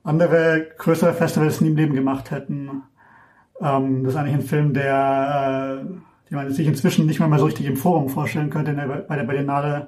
andere größere Festivals nie im Leben gemacht hätten. Ähm, das ist eigentlich ein Film, der äh, die man sich inzwischen nicht mehr mal so richtig im Forum vorstellen könnte der, bei der Berlinale.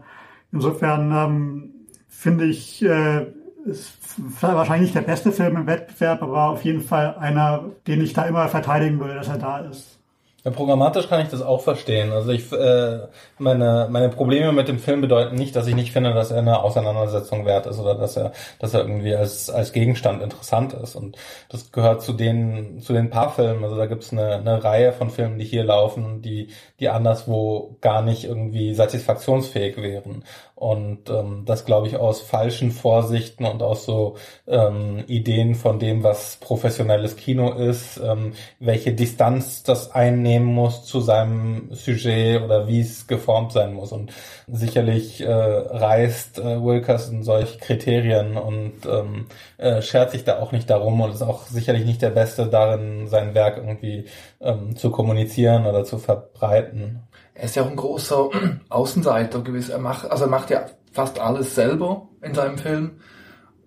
Insofern ähm, finde ich, äh, ist wahrscheinlich der beste Film im Wettbewerb, aber auf jeden Fall einer, den ich da immer verteidigen würde, dass er da ist. Ja, programmatisch kann ich das auch verstehen. Also ich äh, meine meine Probleme mit dem Film bedeuten nicht, dass ich nicht finde, dass er eine Auseinandersetzung wert ist oder dass er dass er irgendwie als als Gegenstand interessant ist. Und das gehört zu den zu den paar Filmen. Also da gibt's eine, eine Reihe von Filmen, die hier laufen, die die anderswo gar nicht irgendwie satisfaktionsfähig wären. Und ähm, das glaube ich aus falschen Vorsichten und aus so ähm, Ideen von dem, was professionelles Kino ist, ähm, welche Distanz das einnehmen muss zu seinem Sujet oder wie es geformt sein muss. Und sicherlich äh, reißt äh, Wilkerson solche Kriterien und ähm, äh, schert sich da auch nicht darum und ist auch sicherlich nicht der Beste darin, sein Werk irgendwie ähm, zu kommunizieren oder zu verbreiten er ist ja auch ein großer [CLEARS THROAT] Außenseiter gewiss. Er macht, also er macht ja fast alles selber in seinem Film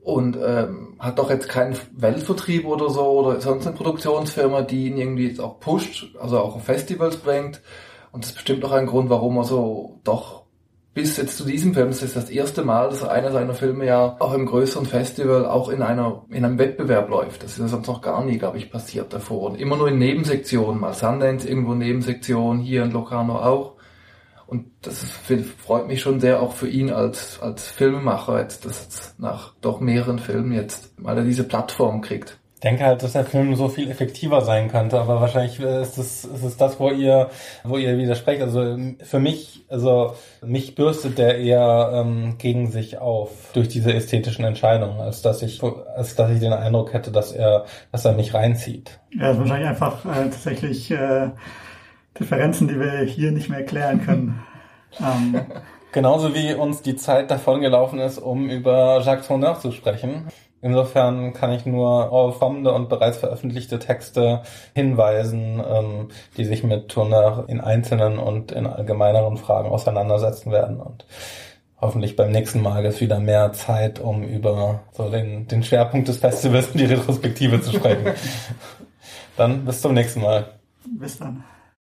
und ähm, hat doch jetzt keinen Weltvertrieb oder so oder sonst eine Produktionsfirma, die ihn irgendwie jetzt auch pusht, also auch auf Festivals bringt. Und das ist bestimmt auch ein Grund, warum er so doch bis jetzt zu diesem Film, es ist das erste Mal, dass einer seiner Filme ja auch im größeren Festival auch in einer, in einem Wettbewerb läuft. Das ist sonst noch gar nie, glaube ich, passiert davor. Und immer nur in Nebensektionen, mal Sundance irgendwo Nebensektion, hier in Locarno auch. Und das freut mich schon sehr auch für ihn als, als Filmemacher jetzt, dass jetzt nach doch mehreren Filmen jetzt, weil er diese Plattform kriegt denke halt, dass der Film so viel effektiver sein könnte, aber wahrscheinlich ist es, ist es das, wo ihr, wo ihr widersprecht. Also für mich, also mich bürstet der eher ähm, gegen sich auf durch diese ästhetischen Entscheidungen, als dass ich, als dass ich den Eindruck hätte, dass er, dass er mich reinzieht. Ja, ist wahrscheinlich einfach äh, tatsächlich äh, Differenzen, die wir hier nicht mehr erklären können. ähm. Genauso wie uns die Zeit davon gelaufen ist, um über Jacques Tourneur zu sprechen. Insofern kann ich nur auf kommende und bereits veröffentlichte Texte hinweisen, ähm, die sich mit Turner in einzelnen und in allgemeineren Fragen auseinandersetzen werden und hoffentlich beim nächsten Mal ist wieder mehr Zeit, um über so den, den Schwerpunkt des Festivals und die Retrospektive zu sprechen. [LAUGHS] dann bis zum nächsten Mal. Bis dann.